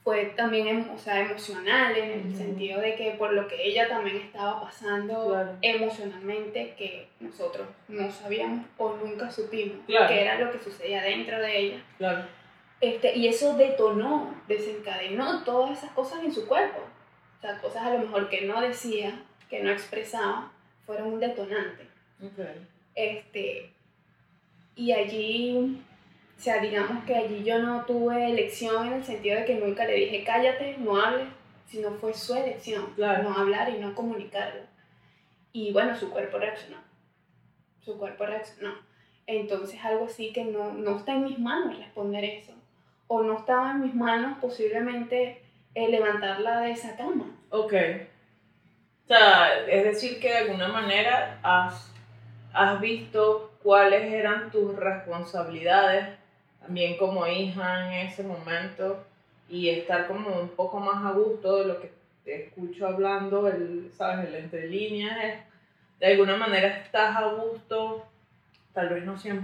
fue también o sea, emocional en el sentido de que por lo que ella también estaba pasando Claro. emocionalmente que nosotros no sabíamos o nunca supimos Claro. que era lo que sucedía dentro de ella. Claro. Este, y eso detonó, desencadenó todas esas cosas en su cuerpo. O sea, cosas a lo mejor que no decía, que no expresaba, fueron un detonante. Este, y allí, o sea, digamos que allí yo no tuve elección en el sentido de que nunca le dije cállate, no hables, sino fue su elección, Claro. no hablar y no comunicarlo. Y bueno, su cuerpo reaccionó. Su cuerpo reaccionó. Entonces algo así que no, no está en mis manos responder eso. O no estaba en mis manos posiblemente eh, levantarla de esa cama. Ok. O sea, es decir que de alguna manera has, has visto cuáles eran tus responsabilidades también como hija en ese momento y estar como un poco más a gusto de lo que te escucho hablando, el, sabes, el entre líneas es, de alguna manera estás a gusto, tal vez no 100%,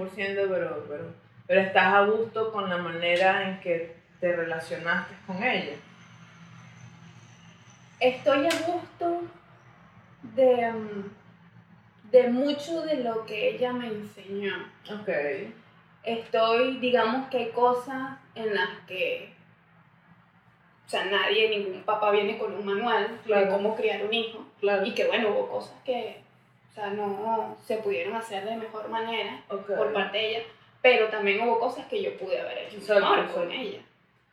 pero, pero, pero estás a gusto con la manera en que te relacionaste con ella. estoy a gusto de, mm, de mucho de lo que ella me enseñó. Ok. Estoy, digamos que hay cosas en las que, o sea, nadie, ningún papá viene con un manual de cómo criar un hijo. Claro. Y que bueno, hubo cosas que, o sea, no se pudieron hacer de mejor manera por parte de ella, pero también hubo cosas que yo pude haber hecho Exacto, mejor exacto. con ella.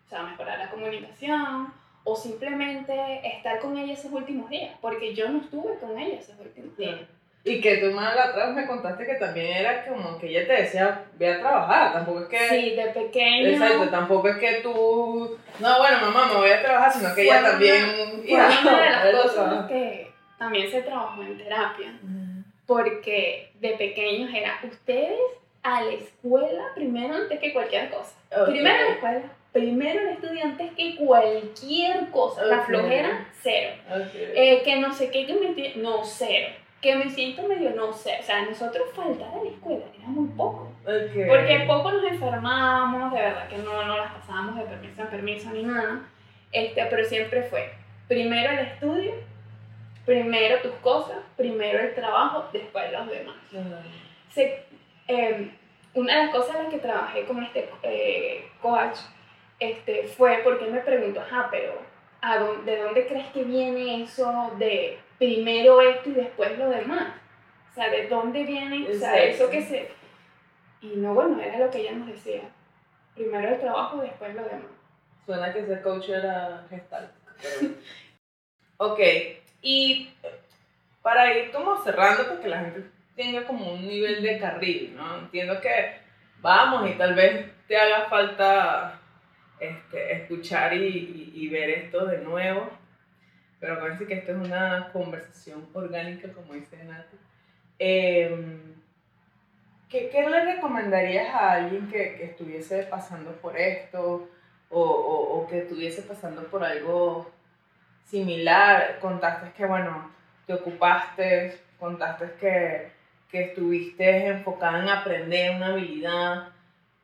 O sea, mejorar la comunicación o simplemente estar con ella esos últimos días, porque yo no estuve con ella esos últimos días. Claro. Y que tú más vez me contaste que también era como que ella te decía, ve a trabajar, tampoco es que... Sí, de pequeño. Exacto, tampoco es que tú... No, bueno, mamá, me voy a trabajar, sino que ella una- también... Fue una de las cosas que también se trabajó en terapia, Ujú. porque de pequeños era ustedes a la escuela primero antes que cualquier cosa. Ok. Primero la escuela, primero el estudio antes que cualquier cosa. La flojera, cero. Eh, que no sé qué, que me no, cero. Que me siento medio, no sé. O sea, nosotros faltar a la escuela era muy poco. Porque poco nos enfermábamos, de verdad que no, no las pasábamos de permiso en permiso ni nada. Este, pero siempre fue primero el estudio, primero tus cosas, primero el trabajo, después los demás. Se- eh, una de las cosas en las que trabajé con este eh, coach este, fue porque él me preguntó, ajá, pero ¿a dónde, ¿de dónde crees que viene eso de primero esto y después lo demás? O sea, ¿de dónde viene? O sea, eso que se... Y no, bueno, era lo que ella nos decía. Primero el trabajo, después lo demás. Suena que ese coach era gestalt. pero- Ok, y para ir como cerrando, porque la gente tenga como un nivel de carril, ¿no? Entiendo que vamos y tal vez te haga falta este, escuchar y, y, ver esto de nuevo, pero parece que esto es una conversación orgánica, como dice Nati. Eh, ¿qué, ¿qué, le recomendarías a alguien que, que estuviese pasando por esto o, o, o, que estuviese pasando por algo similar? Contaste que, bueno, te ocupaste, contaste que, que estuviste enfocada en aprender una habilidad,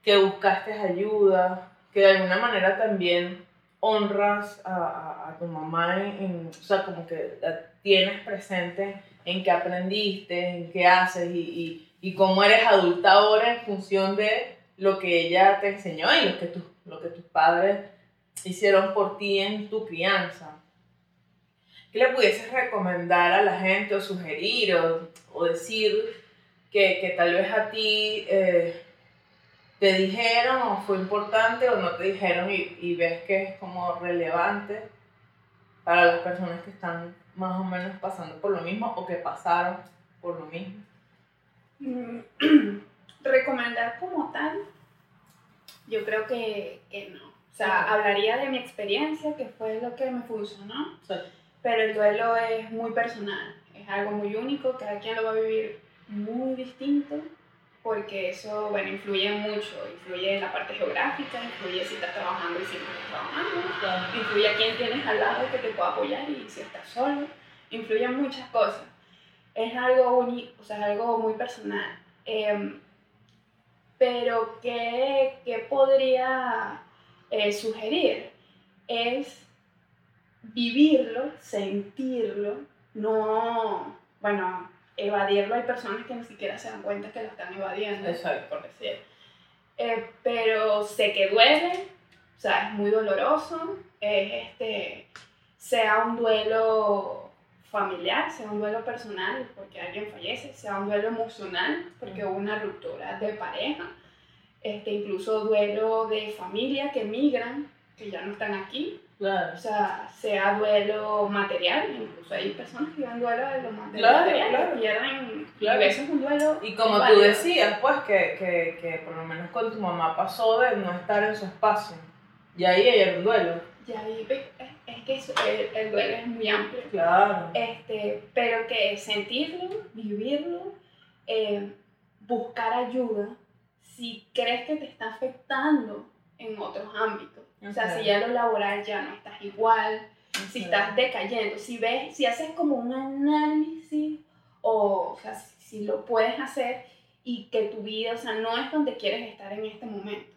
que buscaste ayuda, que de alguna manera también honras a, a, tu mamá, en, o sea, como que la tienes presente en qué aprendiste, en qué haces y, y, y, cómo eres adulta ahora en función de lo que ella te enseñó y lo que, tu, lo que tus padres hicieron por ti en tu crianza. ¿Qué le pudieses recomendar a la gente o sugerir o, o decir que, que, tal vez a ti eh, te dijeron o fue importante o no te dijeron y, y, ves que es como relevante para las personas que están más o menos pasando por lo mismo o que pasaron por lo mismo? Recomendar como tal, yo creo que, que no. O sea, hablaría de mi experiencia, que fue lo que me funcionó, sí. Pero el duelo es muy personal, es algo muy único, cada quien lo va a vivir muy distinto porque eso, bueno, influye mucho, influye en la parte geográfica, influye si estás trabajando y si no estás trabajando, influye a quién tienes al lado que te pueda apoyar y si estás solo, influye en muchas cosas. Es algo, uni, o sea, algo muy personal. Eh, pero, ¿qué, qué podría eh, sugerir? Es vivirlo, sentirlo, no, bueno, evadirlo, hay personas que ni siquiera se dan cuenta que lo están evadiendo, Exacto. por decir. Eh, pero sé que duele, o sea, es muy doloroso, es este, sea un duelo familiar, sea un duelo personal porque alguien fallece, sea un duelo emocional porque hubo una ruptura de pareja, este, incluso duelo de familia que migran, que ya no están aquí, Claro. O sea, sea duelo material, incluso hay personas que viven duelo de lo material, claro, pierden, claro. y eso es un duelo. Y como tú decías, pues, que, que, que, por lo menos con tu mamá pasó de no estar en su espacio, y ahí hay un duelo. Y ahí es que eso, el, el, duelo es muy amplio. Claro. Este, pero que sentirlo, vivirlo, eh, buscar ayuda, si crees que te está afectando en otros ámbitos. O sea, si ya lo laboral ya no estás igual, si estás decayendo, si ves, si haces como un análisis o, o sea, si, si, lo puedes hacer y que tu vida, o sea, no es donde quieres estar en este momento.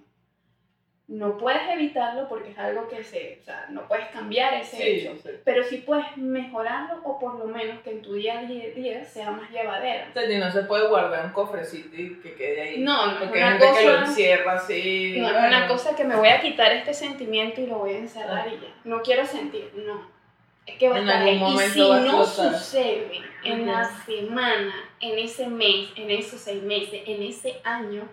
No puedes evitarlo porque es algo que se, o sea, no puedes cambiar ese sí, hecho, sí. pero sí puedes mejorarlo o por lo menos que en tu día a día sea más llevadera. O sea, y no se puede guardar un cofrecito y que quede ahí. No, no porque es una cosa, que lo encierra así. No, bueno. una cosa que me voy a quitar este sentimiento y lo voy a encerrar y ya. No quiero sentir, no. Es que va a estar ahí. Y si no sucede en Ujú. la semana, en ese mes, en esos seis meses, en ese año,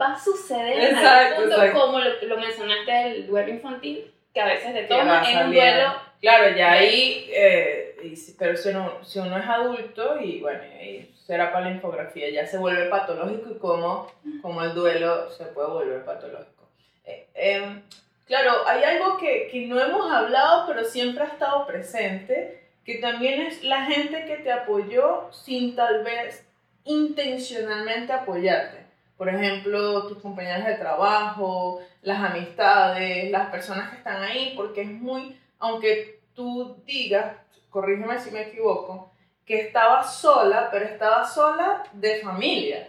va a suceder Exacto, punto, exacto. como lo, lo mencionaste del duelo infantil, que a veces Que va detona a en un duelo. Claro, ya ahí, eh, y si- pero si uno, si uno es adulto, y bueno, ahí será para la infografía, ya se vuelve patológico y cómo, cómo el duelo se puede volver patológico. Eh, em, claro, hay algo que, que no hemos hablado, pero siempre ha estado presente, que también es la gente que te apoyó sin tal vez intencionalmente apoyarte. Por ejemplo, tus compañeros de trabajo, las amistades, las personas que están ahí, porque es muy, aunque tú digas, corrígeme si me equivoco, que estabas sola, pero estabas sola de familia.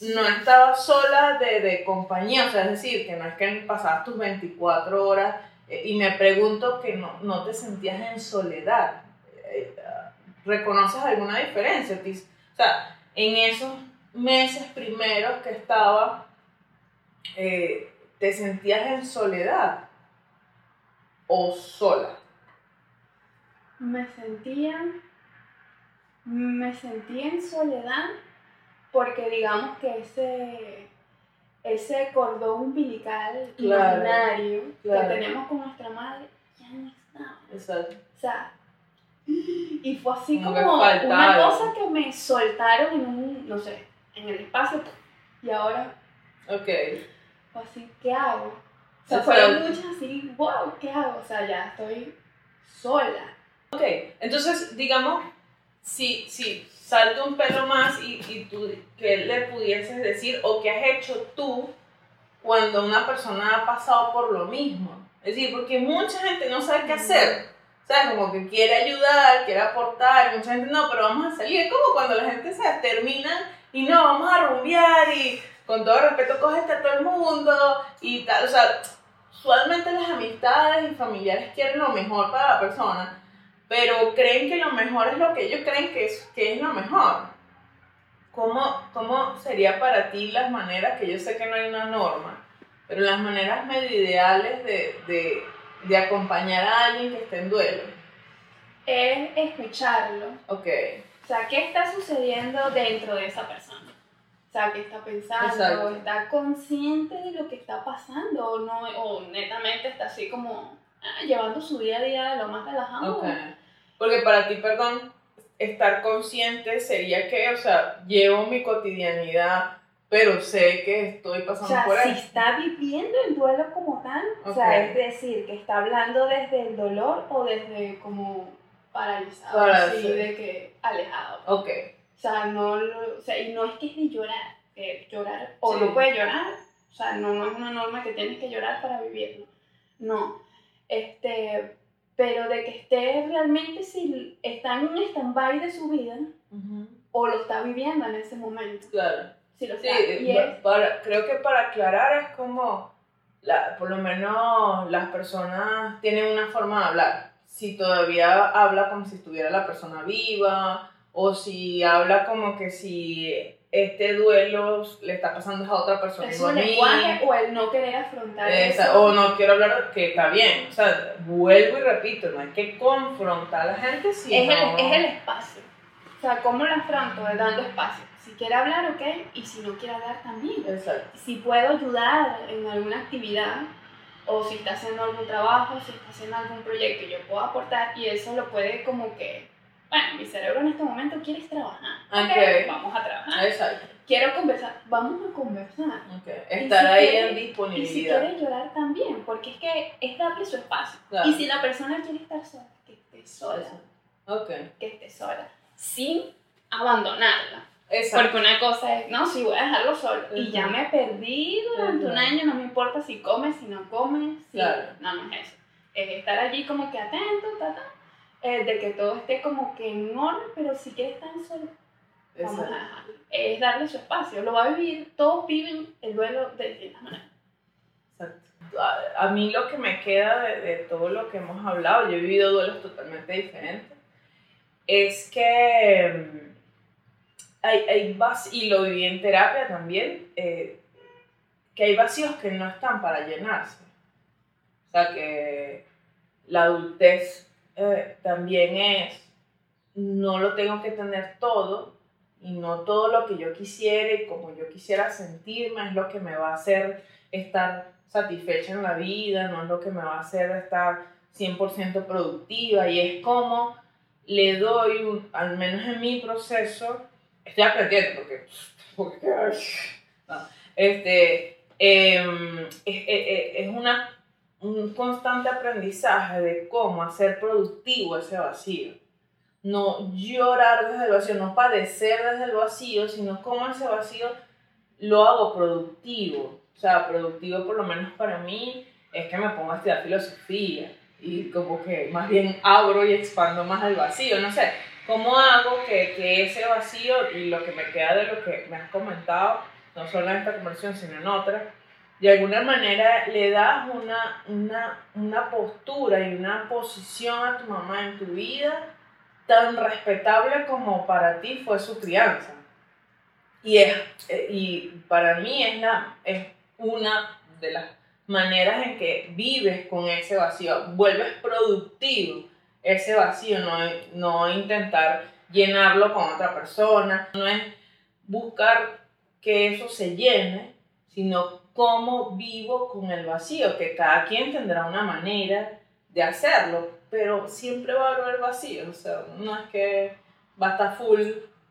No estabas sola de, de compañía, o sea, es decir, que no es que pasabas tus 24 horas eh, y me pregunto que no, no te sentías en soledad. Eh, ¿Reconoces alguna diferencia? O sea, en esos meses primeros que estaba, eh, ¿te sentías en soledad o sola? Me sentía, me sentía en soledad porque digamos que ese, ese cordón umbilical Claro, imaginario claro. que tenemos con nuestra madre ya no estaba. Exacto. O sea, Y fue así Como una cosa que me soltaron en un, no sé, en el espacio. Y ahora Ok. así, ¿qué hago? O sea, fueron muchas así, wow, ¿qué hago? O sea, ya estoy sola. Ok, entonces digamos, si, si salta un pelo más y, y tú, ¿qué le pudieses decir o qué has hecho tú cuando una persona ha pasado por lo mismo? Es decir, porque mucha gente no sabe qué hacer. O sea, como que quiere ayudar, quiere aportar, mucha gente no, pero vamos a salir. Es como cuando la gente se termina y no, vamos a rumbear y con todo respeto cógete a todo el mundo y tal. O sea, usualmente las amistades y familiares quieren lo mejor para la persona, pero creen que lo mejor es lo que ellos creen que es, que es lo mejor. ¿Cómo, ¿Cómo sería para ti las maneras, que yo sé que no hay una norma, pero las maneras medio ideales de, de, de acompañar a alguien que esté en duelo? Es escucharlo. Ok, O sea, ¿qué está sucediendo dentro de esa persona? O sea, ¿qué está pensando? Exacto. ¿Está consciente de lo que está pasando? ¿O, no, o netamente está así como ah, llevando su día a día lo más relajado? ok. Porque para ti, perdón, estar consciente sería que, o sea, llevo mi cotidianidad, pero sé que estoy O pasando sea, por si eso. está viviendo el duelo como tal, o Ok. sea, es decir, que está hablando desde el dolor o desde como paralizado, Para así sí. de que alejado. Ok, O sea, no o sea, y no es que es de llorar, que llorar o Sí. no puede llorar, o sea, no, no es una norma que tienes que llorar para vivirlo. No. Este, pero de que esté realmente si está en un stand-by de su vida o lo está viviendo en ese momento. claro. Si lo Sí, está. y es, para, creo que para aclarar es como, la, por lo menos las personas tienen una forma de hablar. Si todavía habla como si estuviera la persona viva, o si habla como que si este duelo le está pasando a otra persona es un lenguaje o el no querer afrontar Esa- eso. o no quiero hablar que está bien. O sea, vuelvo y repito, no hay que confrontar a la gente si es, no... el, es el espacio. O sea, ¿cómo lo afronto? Dando espacio. Si quiere hablar, ok, y si no quiere hablar, también. Exacto. si puedo ayudar en alguna actividad o si está haciendo algún trabajo, si está haciendo algún proyecto y yo puedo aportar y eso lo puede como que, bueno, mi cerebro en este momento quiere trabajar. Ok. Ok, vamos a trabajar. Exacto. Quiero conversar, vamos a conversar. ok. Estar si ahí quiere- en Y si disponibilidad. quiere llorar también, porque es que es darle su espacio. Claro. Y si la persona quiere estar sola, que esté sola, Ok. que esté sola, sin abandonarla. Exacto. Porque una cosa es, no, si voy a dejarlo solo y ya me perdí durante un Ujú. año, no me importa si come, si no come, si... Claro. no, no es eso. Es estar allí como que atento, ta, ta, eh, de que todo esté como que en orden, pero si quiere estar solo, vamos a dejarlo. Es darle su espacio, lo va a vivir, todos viven el duelo de distintas maneras. Exacto. A, a mí lo que me queda de, de todo lo que hemos hablado, yo he vivido duelos totalmente diferentes, es que mm, hay, hay vacíos, y lo viví en terapia también, eh, que hay vacíos que no están para llenarse. O sea, que la adultez eh, también es, no lo tengo que tener todo, y no todo lo que yo quisiera y como yo quisiera sentirme es lo que me va a hacer estar satisfecha en la vida, no es lo que me va a hacer estar 100% productiva y es como le doy, un- al menos en mi proceso, estoy aprendiendo porque, porque no, este, em, es, es- es una, un constante aprendizaje de cómo hacer productivo ese vacío. No llorar desde el vacío, no padecer desde el vacío, sino cómo ese vacío lo hago productivo. O sea, productivo por lo menos para mí es que me pongo a estudiar filosofía y como que más bien abro y expando más el vacío. No sé, ¿cómo hago que, que ese vacío y lo que me queda de lo que me has comentado, no solo en esta conversación, sino en otras, de alguna manera le das una, una, una postura y una posición a tu mamá en tu vida tan respetable como para ti fue su crianza? Y, es, eh, y para mí es, la, es una de las maneras en que vives con ese vacío, vuelves productivo ese vacío, no, no intentar llenarlo con otra persona, no es buscar que eso se llene, sino cómo vivo con el vacío, que cada quien tendrá una manera de hacerlo, pero siempre va a haber vacío, o sea, no es que va a estar full,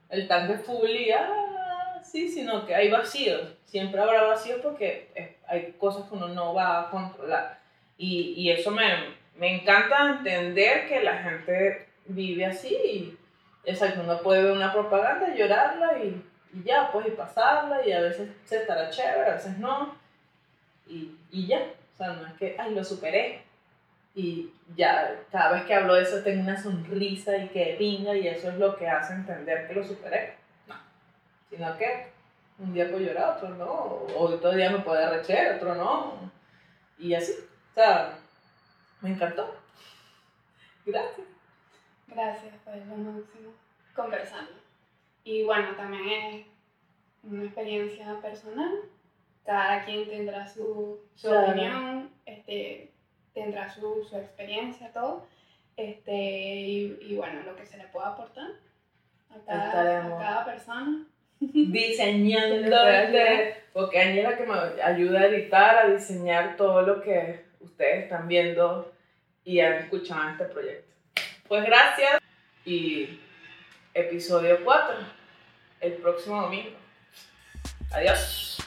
el tanque full y ah, sí, sino que hay vacíos, siempre habrá vacíos porque hay cosas que uno no va a controlar. Y, y eso me, me encanta entender que la gente vive así y exacto, uno puede ver una propaganda, llorarla y, ya, pues, y pasarla y a veces se estará chévere, a veces no, y, y ya, o sea, no es que, ay, lo superé, y ya cada vez que hablo de eso tengo una sonrisa y que pinga y eso es lo que hace entender que lo superé. No, sino que un día puedo llorar, otro no, o otro día me puede arrecher, otro no, y así, o sea, me encantó. Gracias. Gracias, fue lo máximo conversando. Y bueno, también es una experiencia personal. Cada quien tendrá su, su Claro. opinión, este, tendrá su, su experiencia, todo. Este, y, y bueno, lo que se le pueda aportar a cada, a cada persona. diseñando, Todo. este, porque Ángela que me ayuda a editar, a diseñar todo lo que ustedes están viendo y han escuchado este proyecto. Pues gracias y episodio 4, el próximo domingo. Adiós.